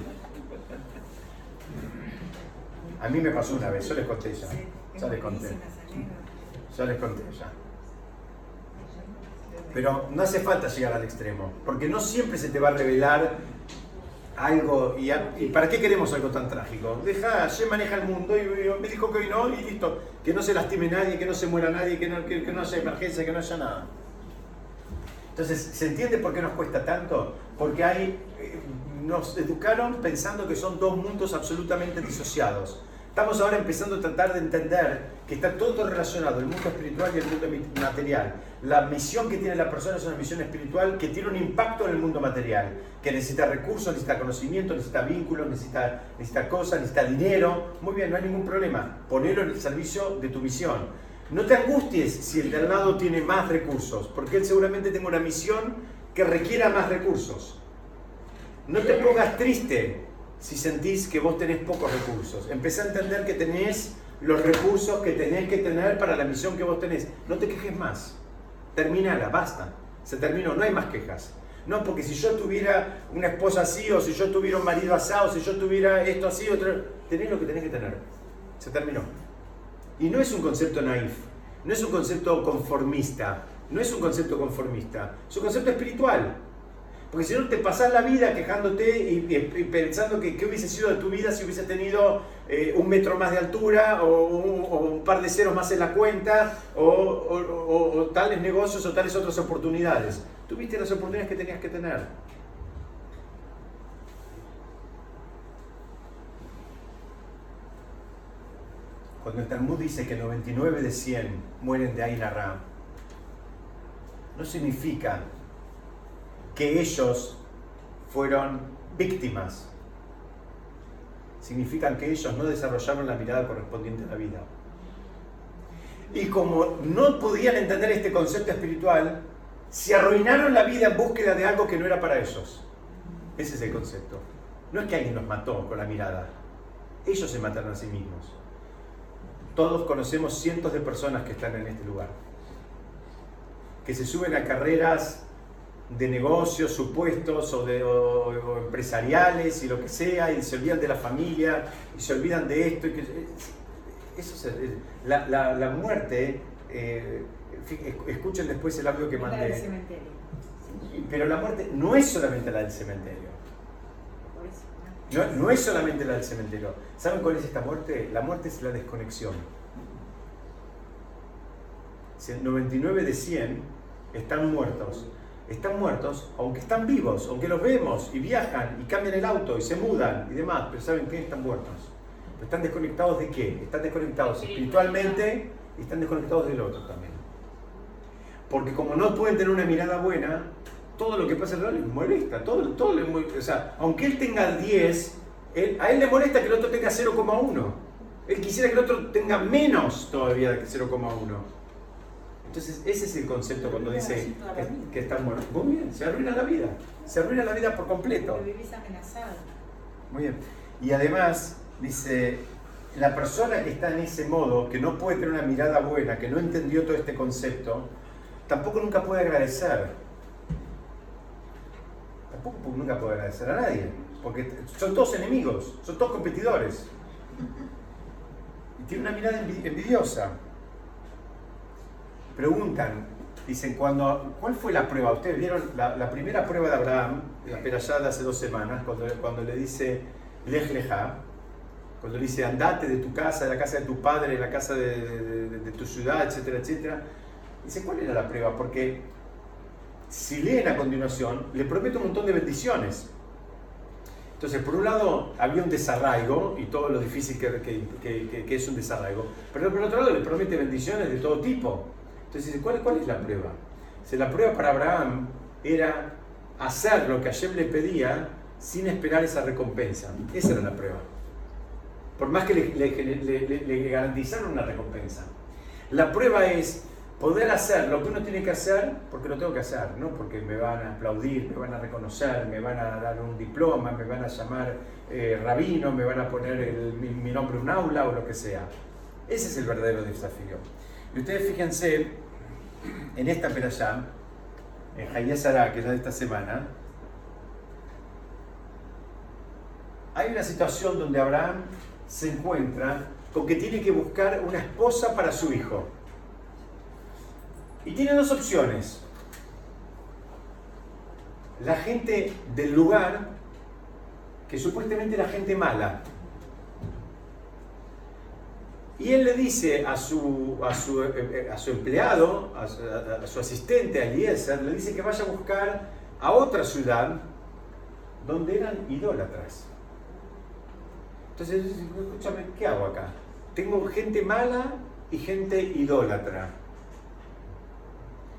A: A mí me pasó una vez, yo les conté ya. Ya les conté. Ya les conté ya. Pero no hace falta llegar al extremo, porque no siempre se te va a revelar algo. ¿Y, para qué queremos algo tan trágico? Deja, se maneja el mundo y, me dijo que hoy no y listo. Que no se lastime nadie, que no se muera nadie, que no, que no haya emergencia, que no haya nada. Entonces, ¿se entiende por qué nos cuesta tanto? Porque hay, eh, nos educaron pensando que son dos mundos absolutamente disociados. Estamos ahora empezando a tratar de entender que está todo relacionado, el mundo espiritual y el mundo material. La misión que tiene la persona es una misión espiritual que tiene un impacto en el mundo material, que necesita recursos, necesita conocimiento, necesita vínculos, necesita, necesita cosas, necesita dinero. Muy bien, no hay ningún problema. Ponerlo en el servicio de tu misión. No te angusties si el de al lado tiene más recursos, porque él seguramente tiene una misión que requiera más recursos. No te pongas triste si sentís que vos tenés pocos recursos. Empecé a entender que tenés los recursos que tenés que tener para la misión que vos tenés. No te quejes más. Terminala, basta. Se terminó, no hay más quejas. No, porque si yo tuviera una esposa así, o si yo tuviera un marido asado, si yo tuviera esto así, otro... Tenés lo que tenés que tener. Se terminó. Y no es un concepto naif, no es un concepto conformista, no es un concepto conformista, es un concepto espiritual. Porque si no te pasás la vida quejándote y, pensando que qué hubiese sido de tu vida si hubiese tenido eh, un metro más de altura o un, par de ceros más en la cuenta o, tales negocios o tales otras oportunidades. Tuviste las oportunidades que tenías que tener. Cuando el Talmud dice que 99 de 100 mueren de Ain no significa que ellos fueron víctimas. Significan que ellos no desarrollaron la mirada correspondiente a la vida. Y como no podían entender este concepto espiritual, se arruinaron la vida en búsqueda de algo que no era para ellos. Ese es el concepto. No es que alguien los mató con la mirada. Ellos se mataron a sí mismos. Todos conocemos cientos de personas que están en este lugar. Que se suben a carreras de negocios supuestos o, de, empresariales y lo que sea, y se olvidan de la familia, y se olvidan de esto. Y que, eso es, la, la, muerte, eh, escuchen después el audio que mandé. La del cementerio. Pero la muerte no es solamente la del cementerio. No, no es solamente la del cementerio. ¿Saben cuál es esta muerte? La muerte es la desconexión. 99 de 100 están muertos están muertos, aunque están vivos, aunque los vemos y viajan y cambian el auto y se mudan y demás, pero ¿saben qué? Están muertos. ¿Están desconectados de qué? Están desconectados espiritualmente y están desconectados del otro también. Porque como no pueden tener una mirada buena, todo lo que pasa alrededor les molesta. Todo, todo o sea, aunque él tenga 10, a él le molesta que el otro tenga 0,1. Él quisiera que el otro tenga menos todavía que 0,1. Entonces, ese es el concepto cuando dice que, están muertos. Muy bien, se arruina la vida. Se arruina la vida por completo.
C: vivís amenazado.
A: Muy bien. Y además, dice, la persona que está en ese modo, que no puede tener una mirada buena, que no entendió todo este concepto, tampoco nunca puede agradecer. Tampoco nunca puede agradecer a nadie. Porque son todos enemigos, son todos competidores. Y tiene una mirada envidiosa preguntan, dicen, cuando, ¿cuál fue la prueba? Ustedes vieron la, primera prueba de Abraham, la perashá de hace dos semanas, cuando, cuando le dice Lej Leja, cuando le dice andate de tu casa, de la casa de tu padre, de la casa de, tu ciudad, etcétera, etcétera. Dice, ¿cuál era la prueba? Porque si leen a continuación, le promete un montón de bendiciones. Entonces, por un lado, había un desarraigo y todo lo difícil que, que, que es un desarraigo, pero por otro lado, le promete bendiciones de todo tipo. Entonces, ¿cuál, ¿cuál es la prueba? Si la prueba para Abraham era hacer lo que Hashem le pedía sin esperar esa recompensa. Esa era la prueba. por más que le, garantizaron una recompensa. La prueba es poder hacer lo que uno tiene que hacer porque lo tengo que hacer, no porque me van a aplaudir, me van a reconocer, me van a dar un diploma, me van a llamar eh, rabino, me van a poner mi, nombre en un aula o lo que sea. Ese es el verdadero desafío. Y ustedes fíjense en esta perashá, en Hayesara, que es de esta semana, hay una situación donde Abraham se encuentra con que tiene que buscar una esposa para su hijo. Y tiene dos opciones. La gente del lugar, que supuestamente era gente mala. Y él le dice a su, a su, eh, a su empleado, a su, asistente, a Eliezer, le dice que vaya a buscar a otra ciudad donde eran idólatras. Entonces, escúchame, ¿qué hago acá? Tengo gente mala y gente idólatra.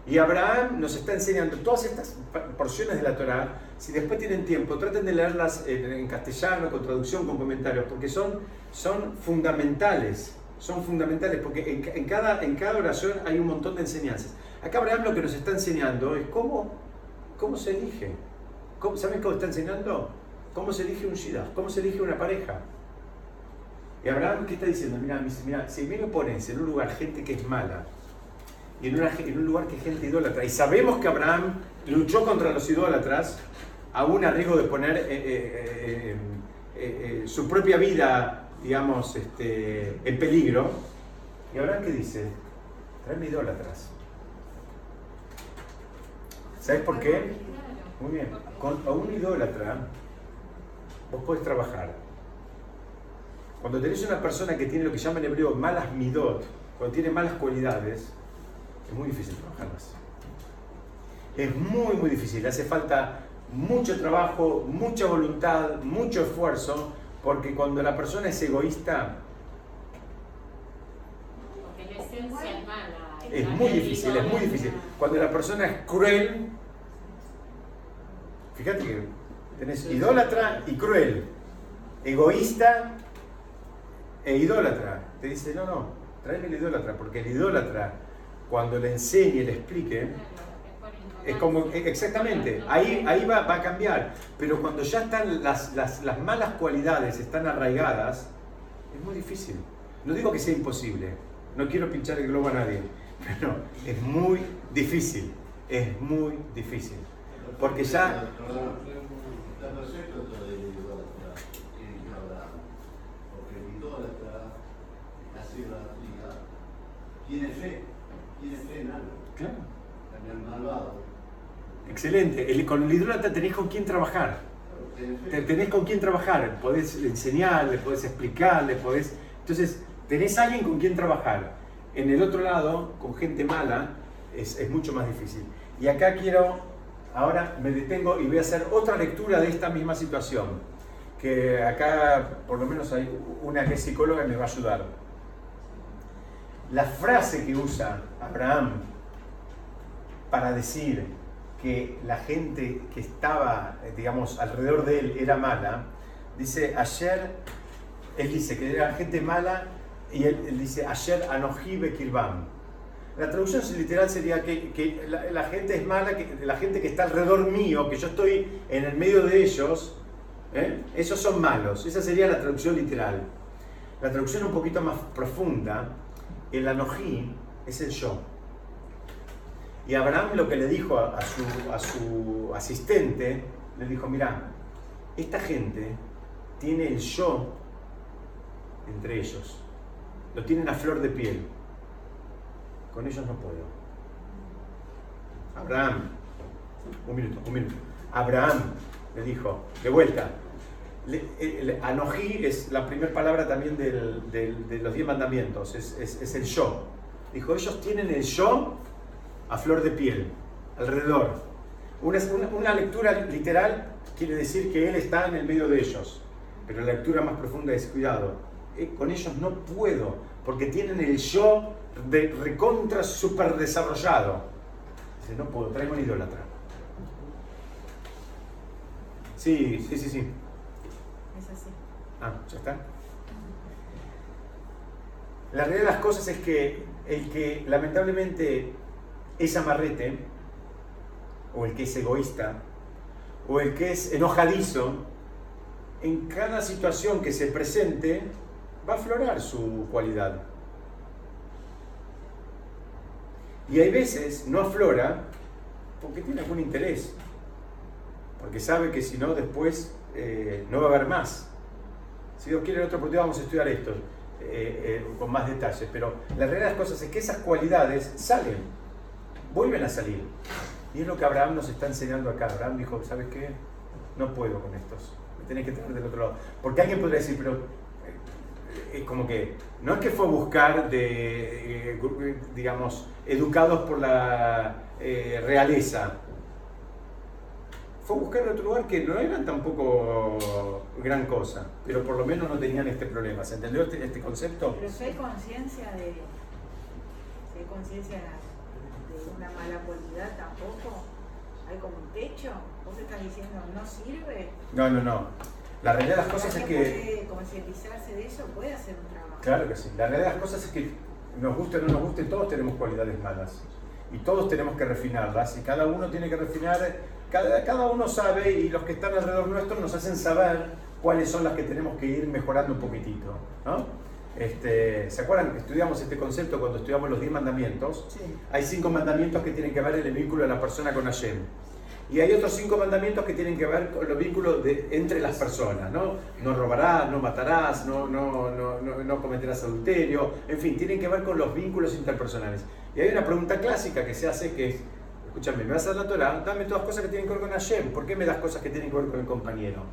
A: Y Abraham nos está enseñando todas estas porciones de la Torah. Si después tienen tiempo, traten de leerlas en, castellano, con traducción, con comentarios, porque son, son fundamentales. Son fundamentales, porque en, cada, en cada oración hay un montón de enseñanzas. Acá Abraham lo que nos está enseñando es cómo, cómo se elige. ¿Saben cómo está enseñando? ¿Cómo se elige un shidduch? ¿Cómo se elige una pareja? Y Abraham, ¿qué está diciendo? Mira, mira, si me pones en un lugar gente que es mala, y en, en un lugar que es gente idólatra, y sabemos que Abraham luchó contra los idólatras, aún a riesgo de poner eh, eh, eh, su propia vida, digamos, este, en peligro, ¿y Abraham qué dice? Traeme idólatras. ¿Sabes por qué? Muy bien. Con a un idólatra vos podés trabajar cuando tenés una persona que tiene lo que llaman en hebreo malas midot, cuando tiene malas cualidades, es muy difícil trabajarlas. Es muy, muy difícil. Hace falta mucho trabajo, mucha voluntad, mucho esfuerzo, porque cuando la persona es egoísta,
F: porque la esencia es mala.
A: Es muy difícil, es muy difícil. Cuando la persona es cruel, fíjate que tenés idólatra y cruel, egoísta e idólatra. Te dice, no, no, tráeme el idólatra, porque el idólatra, cuando le enseñe y le explique, es como, exactamente, ahí, ahí va, va, a cambiar. Pero cuando ya están las, las, las malas cualidades, están arraigadas, es muy difícil. No digo que sea imposible, no quiero pinchar el globo a nadie, pero es muy difícil, es muy difícil. Porque ya...
D: tiene fe, tiene fe en algo. También malvado.
A: Excelente. El, con el idólatra tenés con quién trabajar. tenés con quién trabajar. Podés enseñarle, podés explicarle, podés. Entonces, tenés alguien con quien trabajar. En el otro lado, con gente mala, es, es mucho más difícil. Y acá quiero, ahora me detengo y voy a hacer otra lectura de esta misma situación. Que acá, por lo menos, hay una que es psicóloga y me va a ayudar la frase que usa Abraham para decir que la gente que estaba, digamos, alrededor de él era mala, dice, ayer, él dice que era gente mala y él, dice, ayer anojibe kilbam. La traducción literal sería que, la, gente es mala, que la gente que está alrededor mío, que yo estoy en el medio de ellos, ¿eh? esos son malos. Esa sería la traducción literal. La traducción un poquito más profunda el anojí es el yo. Y Abraham lo que le dijo a, su, asistente, le dijo, mira, esta gente tiene el yo entre ellos. Lo tienen a flor de piel. Con ellos no puedo. Abraham, un minuto, un minuto. Abraham le dijo, de vuelta, Anojí es la primera palabra también de los diez mandamientos, es, el yo. Dijo, ellos tienen el yo a flor de piel, alrededor. Una, una, lectura literal quiere decir que Él está en el medio de ellos, pero la lectura más profunda es, cuidado, eh, con ellos no puedo, porque tienen el yo de recontra super desarrollado. Dice, no puedo, traigo un idólatra. Sí, sí, sí, sí.
C: Es así.
A: Ah, ya está. La realidad de las cosas es que el que lamentablemente es amarrete, o el que es egoísta, o el que es enojadizo, en cada situación que se presente va a aflorar su cualidad. Y hay veces no aflora porque tiene algún interés, porque sabe que si no después eh, no va a haber más. Si Dios quiere en otra oportunidad vamos a estudiar esto eh, eh, con más detalles, pero la realidad de las cosas es que esas cualidades salen, vuelven a salir. Y es lo que Abraham nos está enseñando acá. Abraham dijo, ¿sabes qué? No puedo con estos. Me tenés que traer del otro lado. Porque alguien podría decir, pero es como que no es que fue a buscar de, digamos, educados por la realeza, fue a buscar otro lugar que no eran tampoco gran cosa, pero por lo menos no tenían este problema. ¿Se entendió este, este concepto?
C: Pero hay conciencia de, hay conciencia de una mala cualidad tampoco, hay como un techo. ¿Vos estás diciendo no sirve?
A: No, no, no. La realidad de las cosas es que...
C: Puede concientizarse de eso, puede hacer un trabajo.
A: Claro que sí. La realidad de las cosas es que nos guste o no nos guste, todos tenemos cualidades malas. Y todos tenemos que refinarlas. Y cada uno tiene que refinar cada, uno sabe y los que están alrededor nuestro nos hacen saber cuáles son las que tenemos que ir mejorando un poquitito. Este, ¿Se acuerdan que estudiamos este concepto cuando estudiamos los 10 mandamientos? Hay cinco mandamientos que tienen que ver en el vínculo de la persona con Hashem. Y hay otros cinco mandamientos que tienen que ver con los vínculos de, entre las personas, ¿no? No robarás, no matarás, no, no, no, no, cometerás adulterio, en fin, tienen que ver con los vínculos interpersonales. Y hay una pregunta clásica que se hace que es, escúchame, me vas a dar la Torah, dame todas cosas que tienen que ver con Hashem, ¿por qué me das cosas que tienen que ver con el compañero?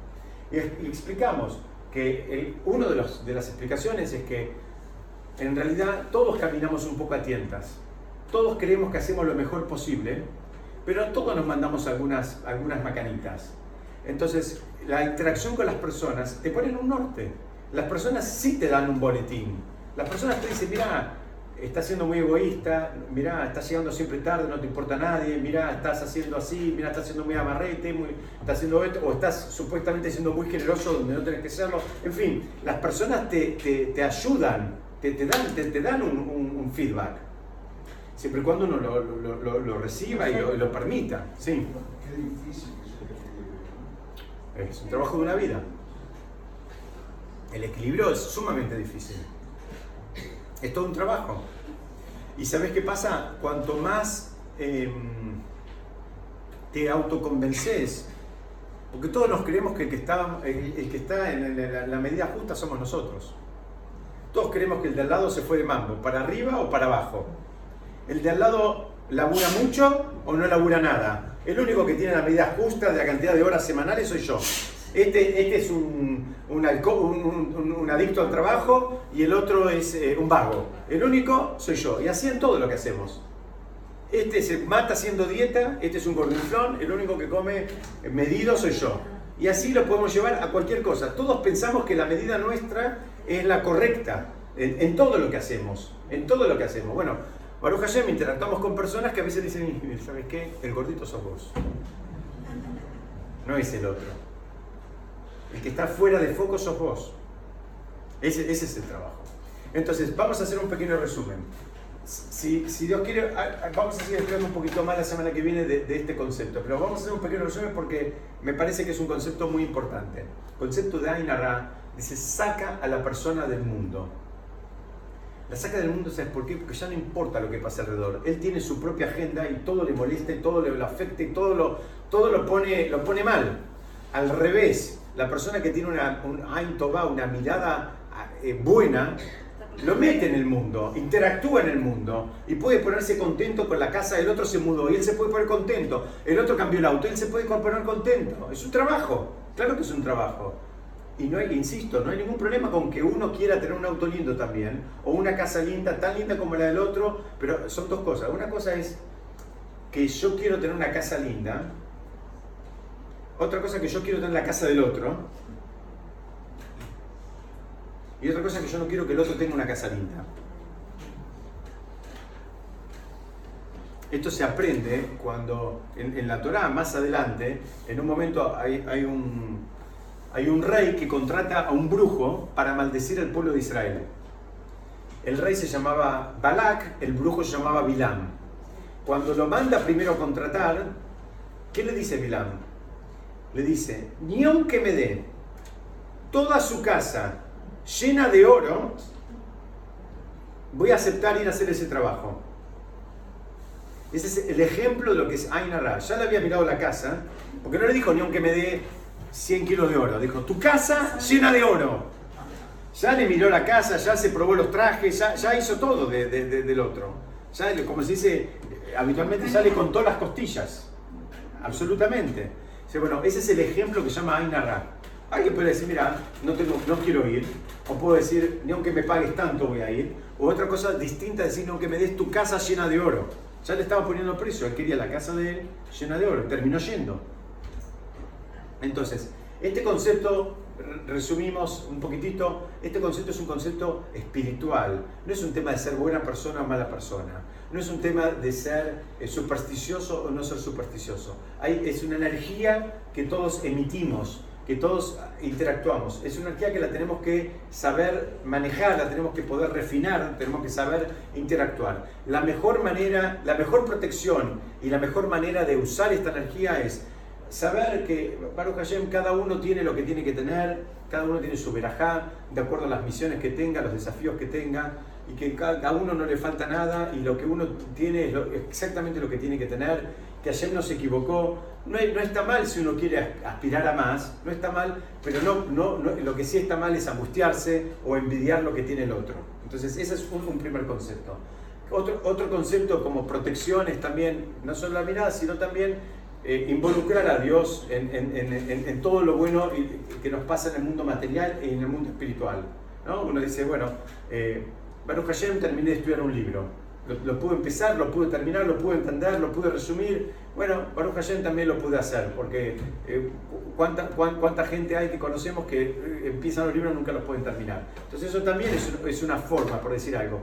A: Y, explicamos que una de, de las explicaciones es que en realidad todos caminamos un poco a tientas, todos creemos que hacemos lo mejor posible, pero todos nos mandamos algunas, algunas macanitas. Entonces, la interacción con las personas te pone en un norte. Las personas sí te dan un boletín. Las personas te dicen, mira, estás siendo muy egoísta, mirá, estás llegando siempre tarde, no te importa nadie, mirá, estás haciendo así, mirá, estás siendo muy amarrete, muy, estás haciendo esto, o estás supuestamente siendo muy generoso donde no tenés que serlo. En fin, las personas te, te, ayudan, te, te, dan, te, dan un, un, feedback, siempre y cuando uno lo, lo, lo, reciba y lo, permita. Sí.
D: Qué difícil
A: es un trabajo de una vida. El equilibrio es sumamente difícil. Es todo un trabajo. ¿Y sabes qué pasa? Cuanto más em, te autoconvences, porque todos nos creemos que el que está, en, la, medida justa somos nosotros. Todos creemos que el de al lado se fue de mambo, para arriba o para abajo. El de al lado labura mucho o no labura nada. El único que tiene la medida justa de la cantidad de horas semanales soy yo. Este, este es un, un, un, adicto al trabajo y el otro es eh, un vago. El único soy yo. Y así en todo lo que hacemos. Este se mata haciendo dieta, este es un gordinflón, el único que come medido soy yo. Y así lo podemos llevar a cualquier cosa. Todos pensamos que la medida nuestra es la correcta en, en todo lo que hacemos. En todo lo que hacemos. Bueno, Baruch Hashem interactuamos con personas que a veces dicen, ¿sabes qué? El gordito sos vos. No es el otro. El que está fuera de foco sos vos. Ese, es el trabajo. Entonces, vamos a hacer un pequeño resumen. Si, Dios quiere, vamos a seguir estudiando un poquito más la semana que viene de, este concepto, pero vamos a hacer un pequeño resumen porque me parece que es un concepto muy importante. El concepto de Ainara dice, saca a la persona del mundo. La saca del mundo, ¿sabes por qué? Porque ya no importa lo que pase alrededor. Él tiene su propia agenda y todo le molesta, y todo le, afecta y todo lo, todo lo, pone, lo pone mal. Al revés, la persona que tiene una, un una mirada eh, buena, lo mete en el mundo, interactúa en el mundo y puede ponerse contento con la casa, el otro se mudó y él se puede poner contento, el otro cambió el auto, él se puede poner contento. Es un trabajo, claro que es un trabajo. Y no hay, insisto, no hay ningún problema con que uno quiera tener un auto lindo también, o una casa linda, tan linda como la del otro, pero son dos cosas. Una cosa es que yo quiero tener una casa linda, otra cosa que yo quiero tener la casa del otro. Y otra cosa que yo no quiero que el otro tenga una casa linda. Esto se aprende cuando en, la Torah, más adelante, en un momento hay, hay, un, hay un rey que contrata a un brujo para maldecir al pueblo de Israel. el rey se llamaba Balak, el brujo se llamaba Bilam. Cuando lo manda primero a contratar, ¿qué le dice Bilam? Le dice, ni aunque me dé toda su casa llena de oro, voy a aceptar ir a hacer ese trabajo. Ese es el ejemplo de lo que es Ainara. Ya le había mirado la casa, porque no le dijo ni aunque me dé 100 kilos de oro. Dijo, tu casa llena de oro. Ya le miró la casa, ya se probó los trajes, ya, hizo todo del otro. Ya, como se dice, habitualmente ya le contó las costillas. Absolutamente. Bueno, ese es el ejemplo que llama Ainara. Alguien puede decir, mira, no, tengo, no quiero ir. O puedo decir, ni aunque me pagues tanto voy a ir. O otra cosa distinta, decir, ni aunque me des tu casa llena de oro. Ya le estaba poniendo precio, él quería la casa de él llena de oro, terminó yendo. Entonces, este concepto, resumimos un poquitito, este concepto es un concepto espiritual, no es un tema de ser buena persona o mala persona, no es un tema de ser eh, supersticioso o no ser supersticioso, es una energía que todos emitimos, que todos interactuamos. Es una energía que la tenemos que saber manejar, la tenemos que poder refinar, tenemos que saber interactuar. La mejor manera, la mejor protección y la mejor manera de usar esta energía es saber que Baruch Hashem cada uno tiene lo que tiene que tener, cada uno tiene su verajá, de acuerdo a las misiones que tenga, los desafíos que tenga, y que cada uno no le falta nada y lo que uno tiene es exactamente lo que tiene que tener que ayer no se equivocó. No, no, está mal si uno quiere aspirar a más, no está mal, pero no, no, lo que sí está mal es angustiarse o envidiar lo que tiene el otro. Entonces, ese es un, primer concepto. Otro, otro concepto como protección es también, no solo la mirada, sino también eh, involucrar a Dios en, todo lo bueno que nos pasa en el mundo material y en el mundo espiritual. ¿no? Uno dice, bueno, eh, Baruch Hashem terminé de estudiar un libro lo, pude empezar, lo pude terminar, lo pude entender, lo pude resumir. Bueno, Baruch Hashem también lo pude hacer, porque eh, ¿cuánta, gente hay que conocemos que eh, empiezan los libros y nunca los pueden terminar. Entonces eso también es, una forma, por decir algo.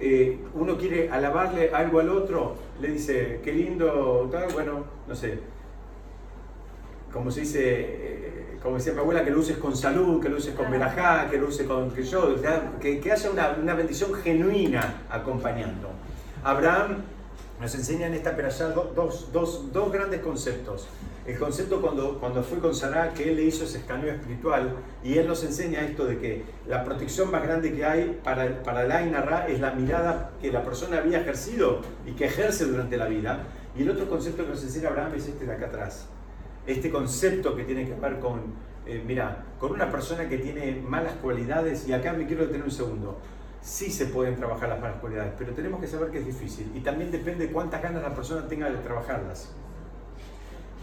A: Eh, uno quiere alabarle algo al otro, le dice, qué lindo, tal, bueno, no sé, como se dice como decía mi abuela, que lo uses con salud, que lo uses con verajá, que lo uses con que yo, que, que haya una, una, bendición genuina acompañando. Abraham nos enseña en esta perashá dos, dos, dos, grandes conceptos. El concepto cuando, cuando fue con Sarah, que él le hizo ese escaneo espiritual, y él nos enseña esto de que la protección más grande que hay para, para el Ainara es la mirada que la persona había ejercido y que ejerce durante la vida. Y el otro concepto que nos enseña Abraham es este de acá atrás este concepto que tiene que ver con, eh, mira, con una persona que tiene malas cualidades, y acá me quiero detener un segundo, sí se pueden trabajar las malas cualidades, pero tenemos que saber que es difícil y también depende de cuántas ganas la persona tenga de trabajarlas.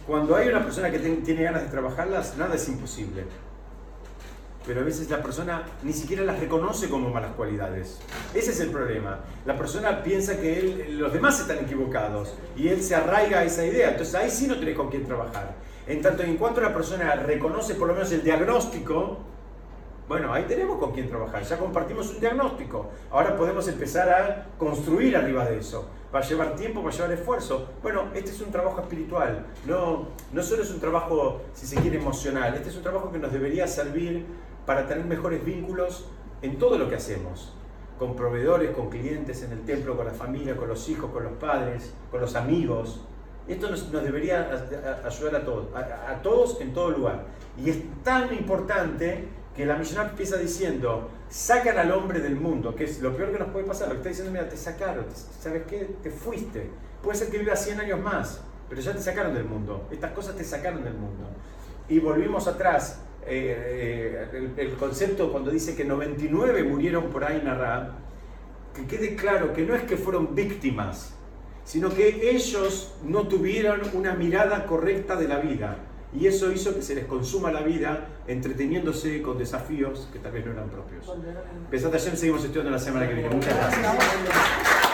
A: Cuando hay una persona que tiene ganas de trabajarlas, nada es imposible. Pero a veces la persona ni siquiera las reconoce como malas cualidades. Ese es el problema. La persona piensa que los demás están equivocados y él se arraiga a esa idea. Entonces ahí sí no tenés con quién trabajar. En tanto en cuanto la persona reconoce por lo menos el diagnóstico, bueno, ahí tenemos con quién trabajar, ya compartimos un diagnóstico, ahora podemos empezar a construir arriba de eso. Va a llevar tiempo, va a llevar esfuerzo. Bueno, este es un trabajo espiritual, no, no solo es un trabajo, si se quiere, emocional, este es un trabajo que nos debería servir para tener mejores vínculos en todo lo que hacemos, con proveedores, con clientes, en el templo, con la familia, con los hijos, con los padres, con los amigos, esto nos, debería ayudar a todos, a, todos en todo lugar. Y es tan importante que la misión empieza diciendo, sacan al hombre del mundo, que es lo peor que nos puede pasar. Lo que está diciendo, mira, te sacaron, ¿sabes qué? Te fuiste. Puede ser que vivas 100 años más, pero ya te sacaron del mundo. Estas cosas te sacaron del mundo. Y volvimos atrás. Eh, eh, el, concepto cuando dice que 99 murieron por ahí narra, que quede claro que no es que fueron víctimas, sino que ellos no tuvieron una mirada correcta de la vida. Y eso hizo que se les consuma la vida entreteniéndose con desafíos que tal vez no eran propios. Pesate ayer, seguimos estudiando la semana que viene. Muchas gracias.